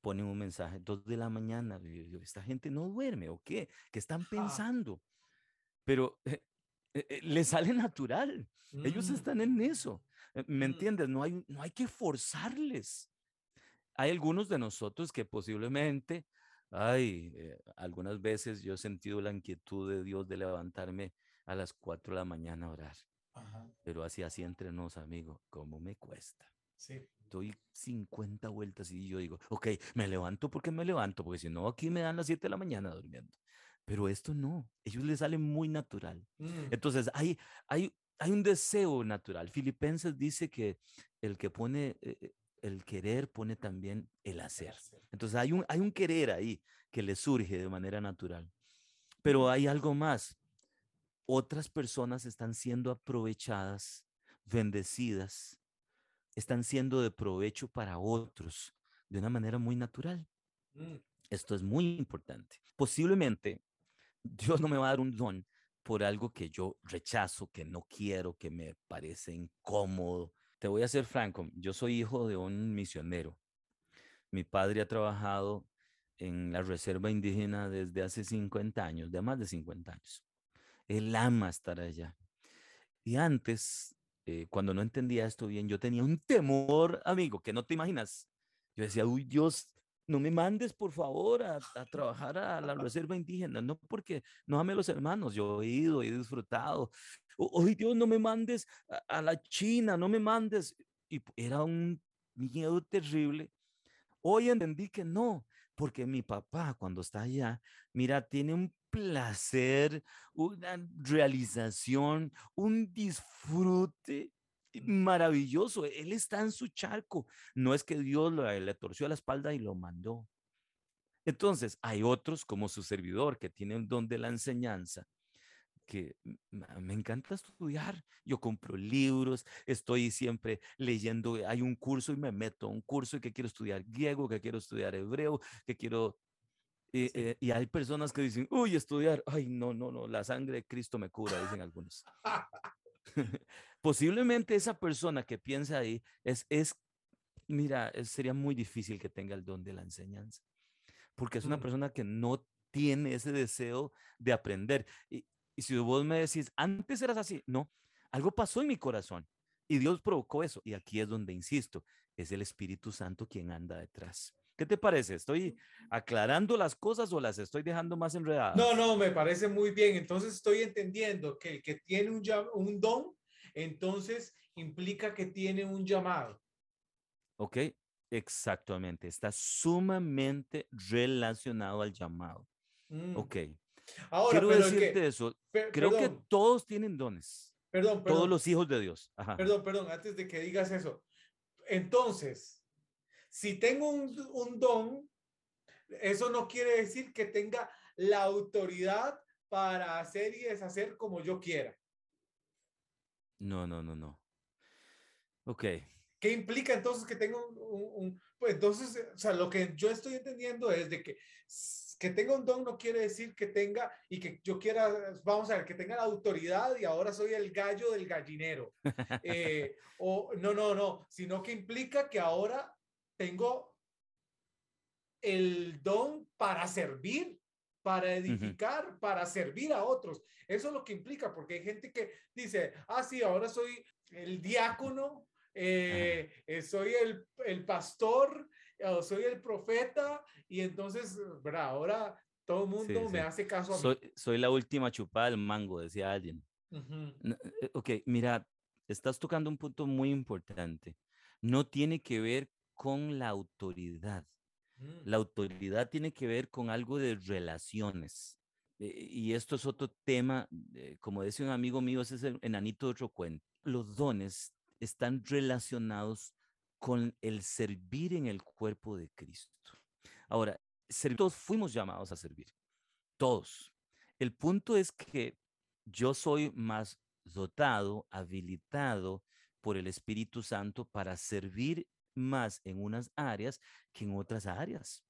ponen un mensaje, dos de la mañana. Esta gente no duerme, ¿o qué? ¿Qué están pensando? Pero eh, eh, eh, les sale natural. Ellos mm. están en eso. ¿Me mm. entiendes? No hay, no hay que forzarles. hay algunos de nosotros que posiblemente, ay, eh, algunas veces yo he sentido la inquietud de Dios de levantarme a las 4 de la mañana a orar. Pero así, así entre nos, amigo, ¿cómo me cuesta? Sí. Doy 50 vueltas y yo digo, ok, me levanto porque me levanto, porque si no, aquí me dan las 7 de la mañana durmiendo. Pero esto no, ellos les sale muy natural. Mm. Entonces, hay, hay, hay un deseo natural. Filipenses dice que el que pone, eh, eh, el querer pone también el hacer. Entonces, hay un, hay un querer ahí que le surge de manera natural. Pero hay algo más otras personas están siendo aprovechadas, bendecidas, están siendo de provecho para otros de una manera muy natural. Mm. Esto es muy importante. Posiblemente Dios no me va a dar un don por algo que yo rechazo, que no quiero, que me parece incómodo. Te voy a ser franco, yo soy hijo de un misionero. Mi padre ha trabajado en la reserva indígena desde hace 50 años, de más de 50 años. Él ama estar allá. Y antes, eh, cuando no entendía esto bien, yo tenía un temor, amigo, que no te imaginas. Yo decía, uy, Dios, no me mandes, por favor, a, trabajar a la reserva indígena. No porque no ame a los hermanos, yo he ido, he disfrutado. Uy, Dios, no me mandes a, a la China, no me mandes. Y era un miedo terrible. Hoy entendí que no, porque mi papá cuando está allá, mira, tiene un placer, una realización, un disfrute maravilloso. Él está en su charco. No es que Dios le, torció la espalda y lo mandó. Entonces, hay otros como su servidor que tienen don de la enseñanza, que me encanta estudiar. Yo compro libros, estoy siempre leyendo, hay un curso y me meto a un curso y que quiero estudiar griego, que quiero estudiar hebreo, que quiero y, eh, y, hay personas que dicen, uy, estudiar, ay, no, no, no, la sangre de Cristo me cura, dicen algunos. [LAUGHS] Posiblemente esa persona que piensa ahí es, es mira, sería muy difícil que tenga el don de la enseñanza, porque es una mm. persona que no tiene ese deseo de aprender. Y, y si vos me decís, antes eras así, no, algo pasó en mi corazón y Dios provocó eso. Y aquí es donde insisto, es el Espíritu Santo quien anda detrás. ¿Qué te parece? ¿Estoy aclarando las cosas o las estoy dejando más enredadas? No, no, me parece muy bien. Entonces estoy entendiendo que el que tiene un, un don, entonces implica que tiene un llamado. Ok, exactamente. Está sumamente relacionado al llamado. Mm. Ok. Ahora, Quiero decirte eso. Creo que todos tienen dones. Perdón, perdón. Todos los hijos de Dios. Perdón, perdón, antes de que digas eso. Entonces, si tengo un, don, eso no quiere decir que tenga la autoridad para hacer y deshacer como yo quiera. No, no, no, no. Ok. ¿Qué implica entonces que tenga un, pues entonces, o sea, lo que yo estoy entendiendo es de que que tenga un don no quiere decir que tenga y que yo quiera, vamos a ver, que tenga la autoridad y ahora soy el gallo del gallinero. [LAUGHS] Eh, o no, no, no, sino que implica que ahora tengo el don para servir, para edificar, para servir a otros. Eso es lo que implica, porque hay gente que dice, ah, sí, ahora soy el diácono, eh, eh, soy el, el pastor, o soy el profeta, y entonces, ¿verdad? Ahora todo el mundo me hace caso a mí. Soy, soy, la última chupada del mango, decía alguien. Eh, ok, mira, estás tocando un punto muy importante. No tiene que ver con la autoridad. Mm. La autoridad tiene que ver con algo de relaciones. Eh, y esto es otro tema, eh, como decía un amigo mío, ese es el enanito de otro cuento. Los dones están relacionados con el servir en el cuerpo de Cristo. Ahora, todos fuimos llamados a servir, todos. El punto es que yo soy más dotado, habilitado por el Espíritu Santo para servir más en unas áreas que en otras áreas.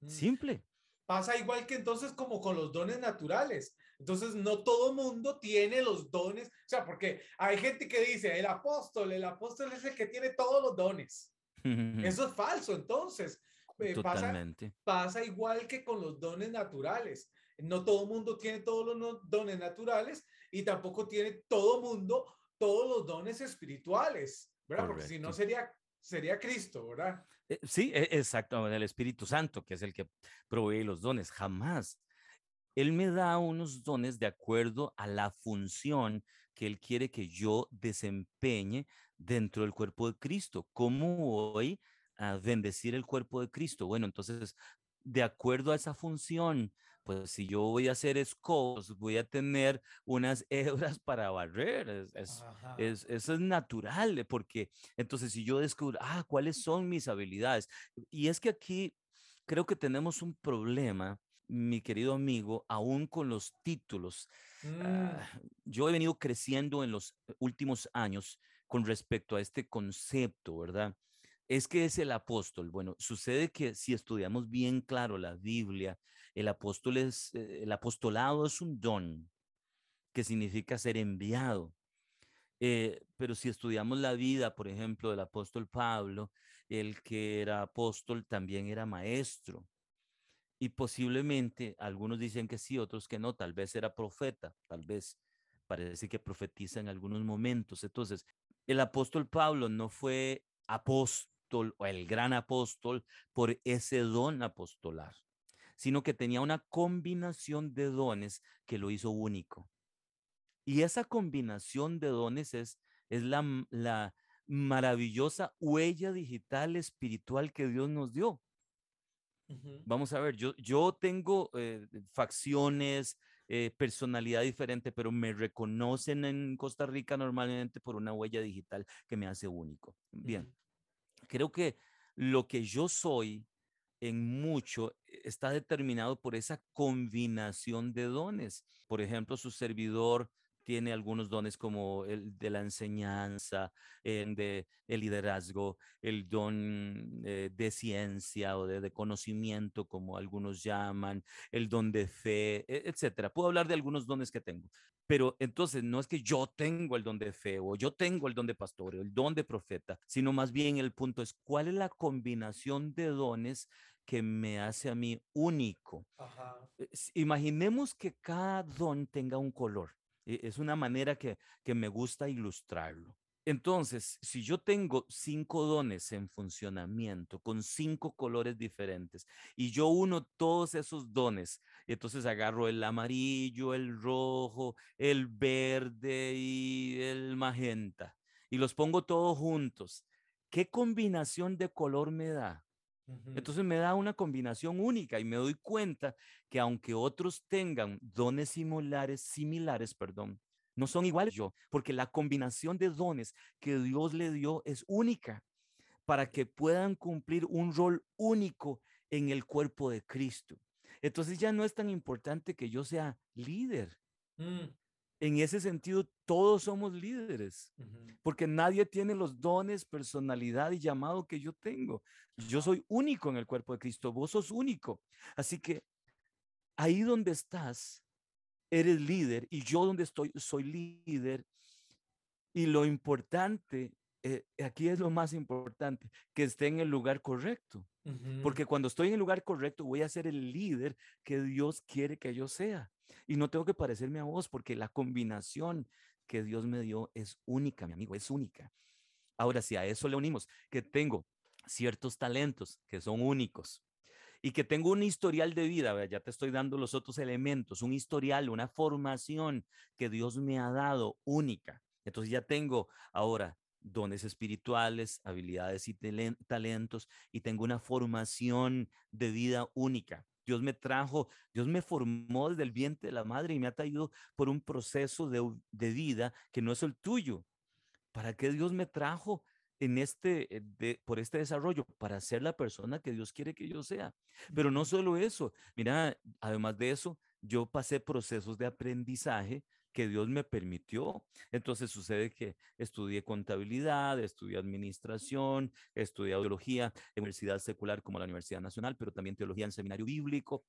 Mm. Simple. Pasa igual que entonces como con los dones naturales. Entonces no todo mundo tiene los dones, o sea, porque hay gente que dice, el apóstol, el apóstol es el que tiene todos los dones. [LAUGHS] Eso es falso, entonces. Eh, Totalmente. Pasa, pasa igual que con los dones naturales. No todo mundo tiene todos los dones naturales y tampoco tiene todo mundo todos los dones espirituales, ¿verdad? Porque si no sería sería Cristo, ¿verdad? Eh, sí, e, exacto, el Espíritu Santo, que es el que provee los dones, jamás. Él me da unos dones de acuerdo a la función que Él quiere que yo desempeñe dentro del cuerpo de Cristo. ¿Cómo voy a bendecir el cuerpo de Cristo? Bueno, entonces, de acuerdo a esa función, pues si yo voy a hacer escobos, voy a tener unas hebras para barrer. Es, es, eso es natural, porque entonces si yo descubro, ah, ¿cuáles son mis habilidades? Y es que aquí creo que tenemos un problema mi querido amigo, aún con los títulos. Mm. Ah, yo he venido creciendo en los últimos años con respecto a este concepto, ¿verdad? Es que es el apóstol. Bueno, sucede que si estudiamos bien claro la Biblia, el apóstol es, eh, el apostolado es un don que significa ser enviado. Eh, pero si estudiamos la vida, por ejemplo, del apóstol Pablo, el que era apóstol también era maestro. Y posiblemente algunos dicen que sí, otros que no, tal vez era profeta, tal vez parece que profetiza en algunos momentos. Entonces, el apóstol Pablo no fue apóstol o el gran apóstol por ese don apostolar, sino que tenía una combinación de dones que lo hizo único. Y esa combinación de dones es, es la, la maravillosa huella digital espiritual que Dios nos dio. Vamos a ver, yo, yo tengo eh, facciones, eh, personalidad diferente, pero me reconocen en Costa Rica normalmente por una huella digital que me hace único. Bien, creo que lo que yo soy en mucho está determinado por esa combinación de dones. Por ejemplo, su servidor tiene algunos dones como el de la enseñanza, el de el liderazgo, el don eh, de ciencia o de, conocimiento, como algunos llaman, el don de fe, e, etcétera. Puedo hablar de algunos dones que tengo, pero entonces no es que yo tengo el don de fe o yo tengo el don de pastor o el don de profeta, sino más bien el punto es cuál es la combinación de dones que me hace a mí único. Eh, imaginemos que cada don tenga un color. E, es una manera que, me gusta ilustrarlo. Entonces, si yo tengo cinco dones en funcionamiento con cinco colores diferentes y yo uno todos esos dones, entonces agarro el amarillo, el rojo, el verde y el magenta y los pongo todos juntos, ¿qué combinación de color me da? Entonces me da una combinación única y me doy cuenta que aunque otros tengan dones similares, similares, perdón, no son iguales yo, porque la combinación de dones que Dios le dio es única para que puedan cumplir un rol único en el cuerpo de Cristo. Entonces ya no es tan importante que yo sea líder. Mm en ese sentido, todos somos líderes, porque nadie tiene los dones, personalidad y llamado que yo tengo. Yo soy único en el cuerpo de Cristo, vos sos único. Así que ahí donde estás, eres líder y yo donde estoy, soy líder. Y lo importante, eh, aquí es lo más importante, que esté en el lugar correcto. Porque cuando estoy en el lugar correcto, voy a ser el líder que Dios quiere que yo sea. Y no tengo que parecerme a vos porque la combinación que Dios me dio es única, mi amigo, es única. Ahora, si a eso le unimos que tengo ciertos talentos que son únicos y que tengo un historial de vida, ya te estoy dando los otros elementos, un historial, una formación que Dios me ha dado única. Entonces ya tengo ahora dones espirituales, habilidades y talentos y tengo una formación de vida única. Dios me trajo, Dios me formó desde el vientre de la madre y me ha traído por un proceso de, vida que no es el tuyo. ¿Para qué Dios me trajo en este, eh, por este desarrollo? Para ser la persona que Dios quiere que yo sea. Pero no solo eso, mira, además de eso, yo pasé procesos de aprendizaje que Dios me permitió. Entonces sucede que estudié contabilidad, estudié administración, estudié teología en universidad secular como la Universidad Nacional, pero también teología en seminario bíblico.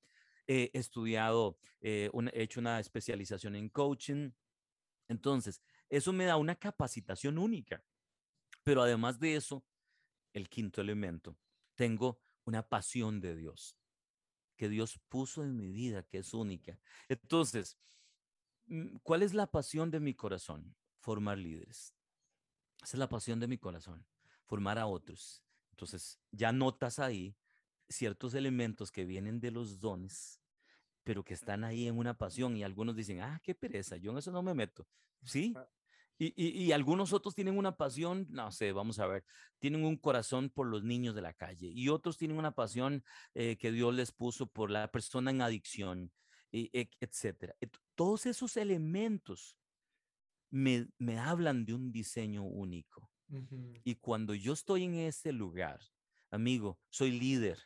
he estudiado, eh, he hecho una especialización en coaching. Entonces, eso me da una capacitación única. Pero además de eso, el quinto elemento, tengo una pasión de Dios, que Dios puso en mi vida, que es única. Entonces, ¿Cuál es la pasión de mi corazón? Formar líderes. Esa es la pasión de mi corazón. formar a otros. Entonces, ya notas ahí ciertos elementos que vienen de los dones, pero que están ahí en una pasión y algunos dicen, ah, qué pereza, yo en eso no me meto. Sí, y, algunos otros tienen una pasión, no sé, vamos a ver, tienen un corazón por los niños de la calle y otros tienen una pasión eh, que Dios les puso por la persona en adicción, y, etcétera. Todos esos elementos me, hablan de un diseño único. Y cuando yo estoy en ese lugar, amigo, soy líder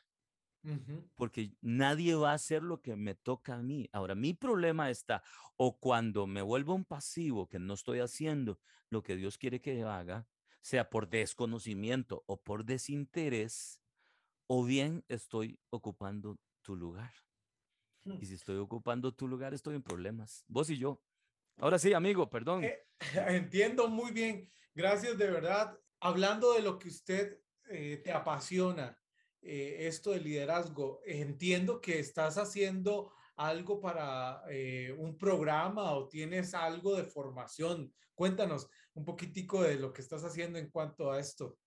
porque nadie va a hacer lo que me toca a mí. Ahora, mi problema está o cuando me vuelvo un pasivo, que no estoy haciendo lo que Dios quiere que haga, sea por desconocimiento o por desinterés, o bien estoy ocupando tu lugar. Hmm. Y si estoy ocupando tu lugar, estoy en problemas. Vos y yo. Ahora sí, amigo, perdón. Eh, [LAUGHS] entiendo muy bien. Gracias de verdad. Hablando de lo que usted eh, te apasiona, eh, esto de liderazgo. Entiendo que estás haciendo algo para un programa o tienes algo de formación. Cuéntanos un poquitico de lo que estás haciendo en cuanto a esto.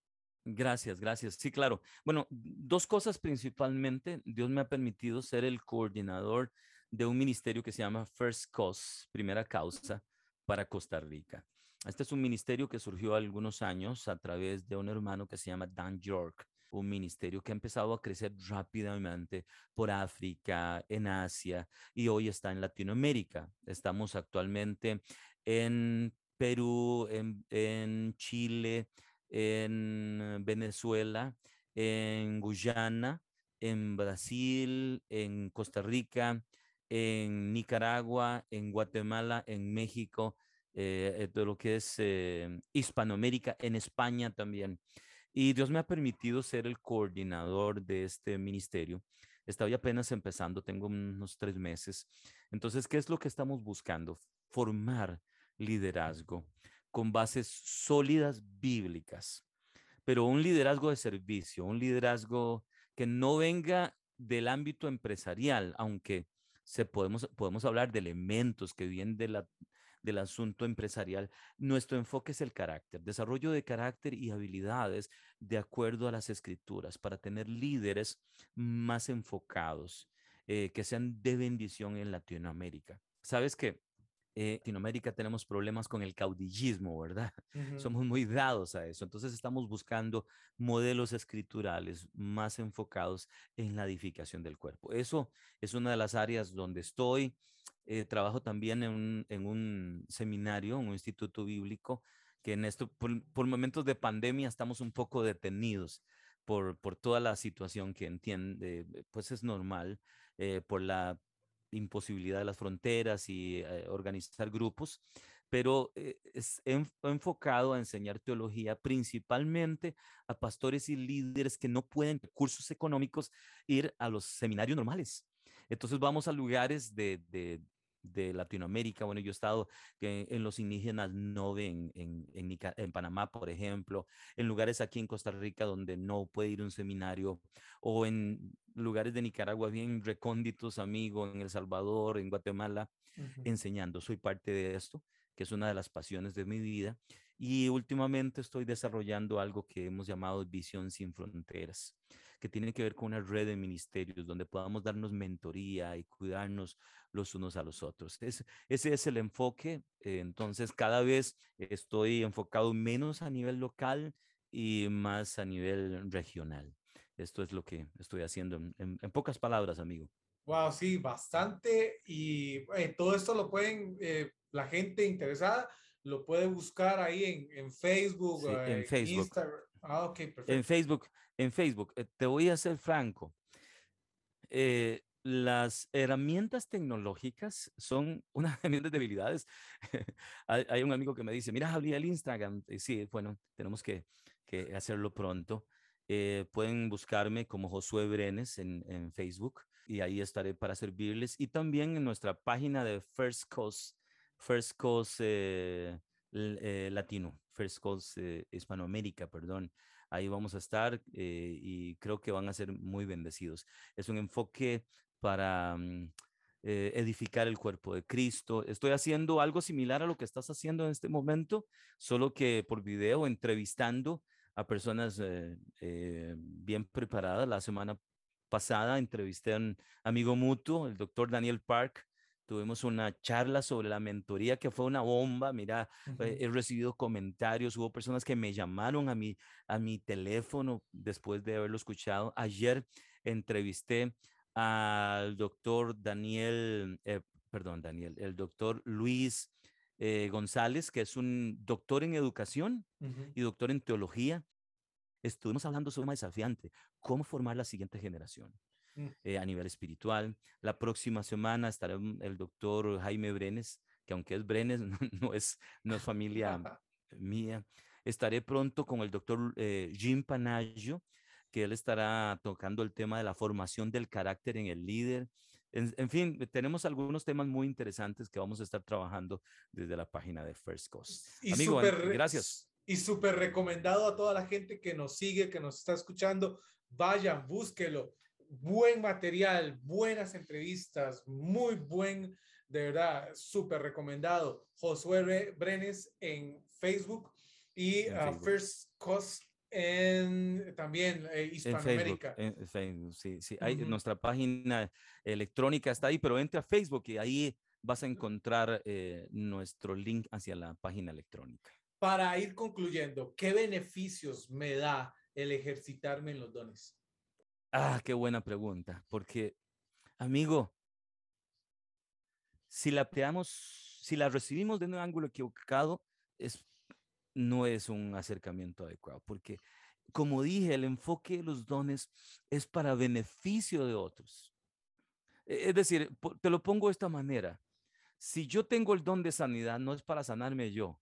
Gracias, gracias. Sí, claro. Bueno, dos cosas principalmente. Dios me ha permitido ser el coordinador de un ministerio que se llama First Cause, Primera Causa, para Costa Rica. Este es un ministerio que surgió algunos años a través de un hermano que se llama Dan York un ministerio que ha empezado a crecer rápidamente por África, en Asia y hoy está en Latinoamérica. Estamos actualmente en Perú, en, Chile, en Venezuela, en Guyana, en Brasil, en Costa Rica, en Nicaragua, en Guatemala, en México, eh, todo lo que es eh, Hispanoamérica, en España también. Y Dios me ha permitido ser el coordinador de este ministerio. Estoy apenas empezando, tengo unos tres meses. Entonces, ¿qué es lo que estamos buscando? Formar liderazgo con bases sólidas bíblicas, pero un liderazgo de servicio, un liderazgo que no venga del ámbito empresarial, aunque se podemos, podemos hablar de elementos que vienen de del asunto empresarial, nuestro enfoque es el carácter, desarrollo de carácter y habilidades de acuerdo a las escrituras para tener líderes más enfocados, eh, que sean de bendición en Latinoamérica. ¿Sabes qué? En Latinoamérica tenemos problemas con el caudillismo, ¿verdad? [LAUGHS] Somos muy dados a eso. Entonces estamos buscando modelos escriturales más enfocados en la edificación del cuerpo. Eso es una de las áreas donde estoy. Eh, trabajo también en un, en un, seminario, en un instituto bíblico, que en esto, por, momentos de pandemia, estamos un poco detenidos por, por toda la situación que entiende, pues es normal, eh, por la imposibilidad de las fronteras y eh, organizar grupos, pero es enfocado a enseñar teología principalmente a pastores y líderes que no pueden, cursos económicos, ir a los seminarios normales. Entonces vamos a lugares de Latinoamérica. Bueno, yo he estado en, los indígenas no en, en, en, Panamá, por ejemplo, en lugares aquí en Costa Rica donde no puede ir un seminario, o en lugares de Nicaragua bien recónditos, amigo, en El Salvador, en Guatemala, enseñando. Soy parte de esto, que es una de las pasiones de mi vida. Y últimamente estoy desarrollando algo que hemos llamado Visión sin Fronteras que tiene que ver con una red de ministerios donde podamos darnos mentoría y cuidarnos los unos a los otros. ese es el enfoque. Eh, entonces, cada vez estoy enfocado menos a nivel local y más a nivel regional. Esto es lo que estoy haciendo en, pocas palabras, amigo. Wow, sí, bastante. Y eh, todo esto lo pueden, eh, la gente interesada, lo puede buscar ahí en, en Facebook, en, Facebook. Instagram. Ah, ok, perfecto. En Facebook, en Facebook. Eh, te voy a ser franco. Eh, las herramientas tecnológicas son [LAUGHS] una de mis debilidades. [LAUGHS] hay, un amigo que me dice, mira, abrí el Instagram. Y sí, bueno, tenemos que, que hacerlo pronto. Eh, pueden buscarme como Josué Brenes en, en, Facebook y ahí estaré para servirles. Y también en nuestra página de First Coast, First Coast Latino, First Coast Hispanoamérica, perdón. Ahí vamos a estar eh, y creo que van a ser muy bendecidos. Es un enfoque para mm, eh, edificar el cuerpo de Cristo. Estoy haciendo algo similar a lo que estás haciendo en este momento, solo que por video, entrevistando a personas eh, eh, bien preparadas. La semana pasada entrevisté a un amigo mutuo, el doctor Daniel Park. Tuvimos una charla sobre la mentoría que fue una bomba. Mira, eh, he recibido comentarios, hubo personas que me llamaron a mi, a mi teléfono después de haberlo escuchado. Ayer entrevisté al doctor Daniel, perdón, Daniel, el doctor Luis eh, González, que es un doctor en educación y doctor en teología. Estuvimos hablando sobre un desafiante, cómo formar la siguiente generación. Eh, a nivel espiritual. La próxima semana estará el doctor Jaime Brenes, que aunque es Brenes, [LAUGHS] no, es, no es familia [LAUGHS] mía. Estaré pronto con el doctor eh, Jim Panayo, que él estará tocando el tema de la formación del carácter en el líder. En, fin, tenemos algunos temas muy interesantes que vamos a estar trabajando desde la página de First Coast. Y Amigo, gracias. Y súper recomendado a toda la gente que nos sigue, que nos está escuchando. Vayan, búsquelo. Buen material, buenas entrevistas, muy buen, de verdad, súper recomendado. Josué Brenes en Facebook y First Coast en también eh, Hispanoamérica. En Facebook, sí, sí. Hay, Nuestra página electrónica está ahí, pero entra a Facebook y ahí vas a encontrar eh, nuestro link hacia la página electrónica. Para ir concluyendo, ¿qué beneficios me da el ejercitarme en los dones? Ah, qué buena pregunta, porque, amigo, si la si la recibimos de un ángulo equivocado, es no es un acercamiento adecuado, porque como dije, el enfoque de los dones es para beneficio de otros. E, es decir, te lo pongo de esta manera. Si yo tengo el don de sanidad, no es para sanarme yo,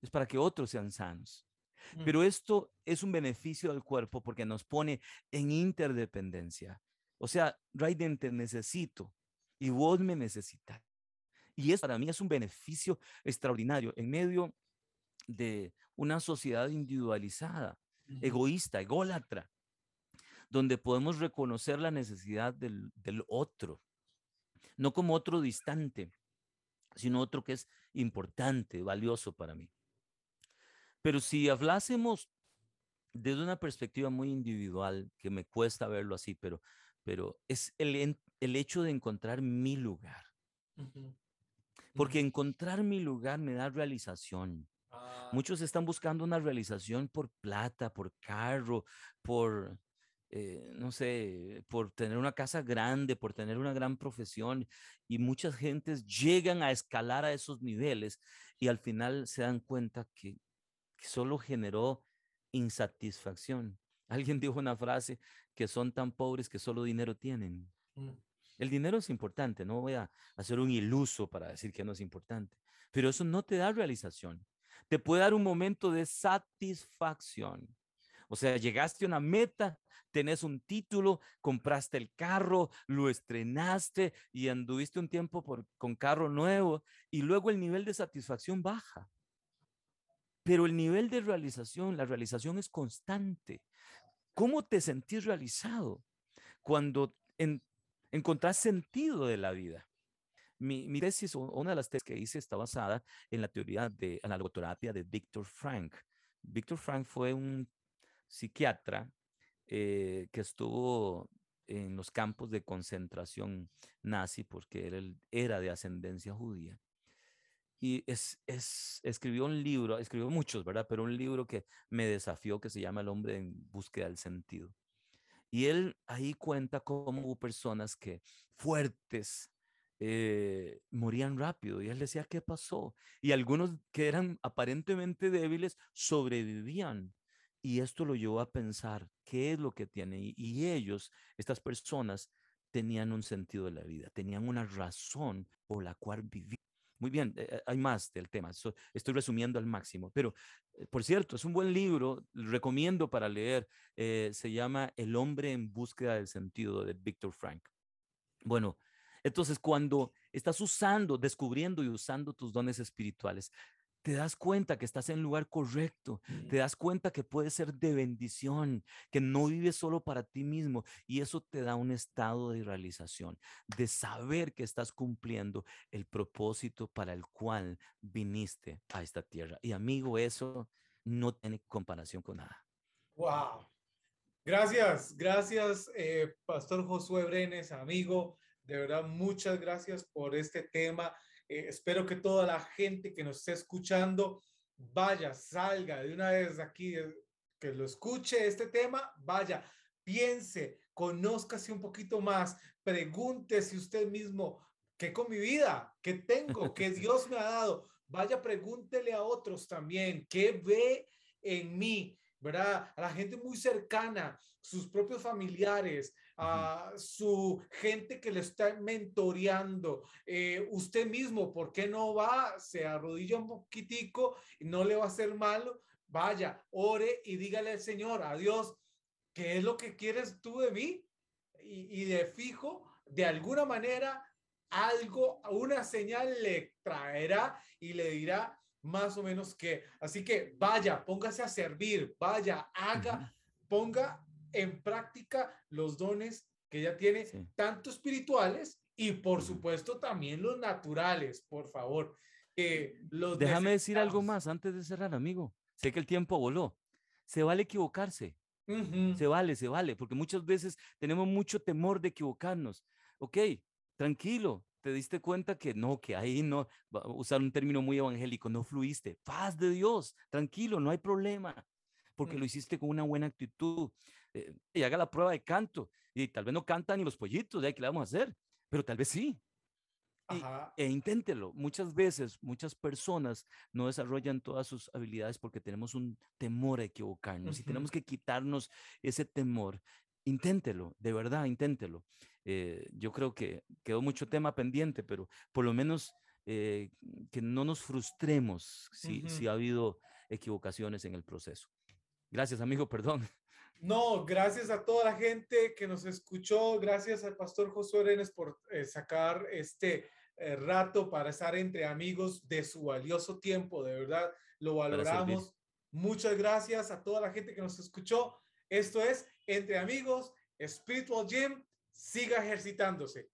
es para que otros sean sanos. Mm. Pero esto es un beneficio del cuerpo porque nos pone en interdependencia. O sea, Raiden, te necesito y vos me necesitas. Y eso para mí es un beneficio extraordinario en medio de una sociedad individualizada, egoísta, ególatra, donde podemos reconocer la necesidad del, otro, no como otro distante, sino otro que es importante, valioso para mí. Pero si hablásemos desde una perspectiva muy individual, que me cuesta verlo así, pero, pero es el, el hecho de encontrar mi lugar. Porque encontrar mi lugar me da realización, Muchos están buscando una realización por plata, por carro, por, eh, no sé, por tener una casa grande, por tener una gran profesión. Y muchas gentes llegan a escalar a esos niveles y al final se dan cuenta que, solo generó insatisfacción. [LAUGHS] Alguien dijo una frase que son tan pobres que solo dinero tienen. Mm. El dinero es importante, no voy a hacer un iluso para decir que no es importante, pero eso no te da realización te puede dar un momento de satisfacción. O sea, llegaste a una meta, tenés un título, compraste el carro, lo estrenaste y anduviste un tiempo con carro nuevo y luego el nivel de satisfacción baja. Pero el nivel de realización, la realización es constante. ¿Cómo te sentís realizado cuando en, encontrás sentido de la vida? Mi, tesis, una de las tesis que hice está basada en la teoría de la logoterapia de Viktor Frank. Viktor Frank fue un psiquiatra eh, que estuvo en los campos de concentración nazi porque era de ascendencia judía. Y es, es, escribió un libro, escribió muchos, ¿verdad? Pero un libro que me desafió que se llama El hombre en búsqueda del sentido. Y él ahí cuenta cómo hubo personas que fuertes, eh, morían rápido. Y él decía, ¿qué pasó? Y algunos que eran aparentemente débiles sobrevivían. Y esto lo llevó a pensar, ¿qué es lo que tiene? Y, ellos, estas personas, tenían un sentido de la vida, tenían una razón por la cual vivir. Muy bien, eh, eh, hay más del tema, estoy resumiendo al máximo, pero por cierto, es un buen libro, recomiendo para leer, se llama El hombre en búsqueda del sentido de Víctor Frank. Bueno, entonces, cuando estás usando, descubriendo y usando tus dones espirituales, te das cuenta que estás en el lugar correcto, te das cuenta que puedes ser de bendición, que no vives solo para ti mismo y eso te da un estado de realización, de saber que estás cumpliendo el propósito para el cual viniste a esta tierra. Y amigo, eso no tiene comparación con nada. Wow. Gracias, gracias, eh, Pastor Josué Brenes, amigo. De verdad, muchas gracias por este tema. Eh, espero que toda la gente que nos esté escuchando vaya, salga de una vez aquí, eh, que lo escuche este tema, vaya, piense, conózcase un poquito más, pregúntese usted mismo, ¿qué con mi vida? ¿Qué tengo? ¿Qué [LAUGHS] Dios me ha dado? Vaya, pregúntele a otros también, ¿qué ve en mí? ¿Verdad? A la gente muy cercana, sus propios familiares, a su gente que le está mentoreando, eh, usted mismo, ¿por qué no va? Se arrodilla un poquitico y no le va a hacer malo. Vaya, ore y dígale al Señor, a Dios, ¿qué es lo que quieres tú de mí? Y, y de fijo, de alguna manera, algo, una señal le traerá y le dirá más o menos que. Así que vaya, póngase a servir, vaya, haga, ponga en práctica los dones que ya tiene, tanto espirituales y por supuesto también los naturales, por favor. los Déjame decir algo más antes de cerrar, amigo. Sé que el tiempo voló. Se vale equivocarse. Se vale, se vale, porque muchas veces tenemos mucho temor de equivocarnos. Ok, tranquilo, te diste cuenta que no, que ahí no, usar un término muy evangélico, no fluiste. Paz de Dios, tranquilo, no hay problema, porque lo hiciste con una buena actitud. Eh, y haga la prueba de canto. Y tal vez no canta ni los pollitos, ¿de qué le vamos a hacer? Pero tal vez sí. e inténtelo. Muchas veces, muchas personas no desarrollan todas sus habilidades porque tenemos un temor a equivocarnos y tenemos que quitarnos ese temor. Inténtelo, de verdad, inténtelo. Eh, yo creo que quedó mucho tema pendiente, pero por lo menos eh, que no nos frustremos si, si ha habido equivocaciones en el proceso. Gracias, amigo, perdón. No, gracias a toda la gente que nos escuchó, gracias al pastor Josué Arenes por eh, sacar este eh, rato para estar entre amigos de su valioso tiempo, de verdad, lo valoramos. Muchas gracias a toda la gente que nos escuchó. Esto es Entre Amigos, Spiritual Gym, siga ejercitándose.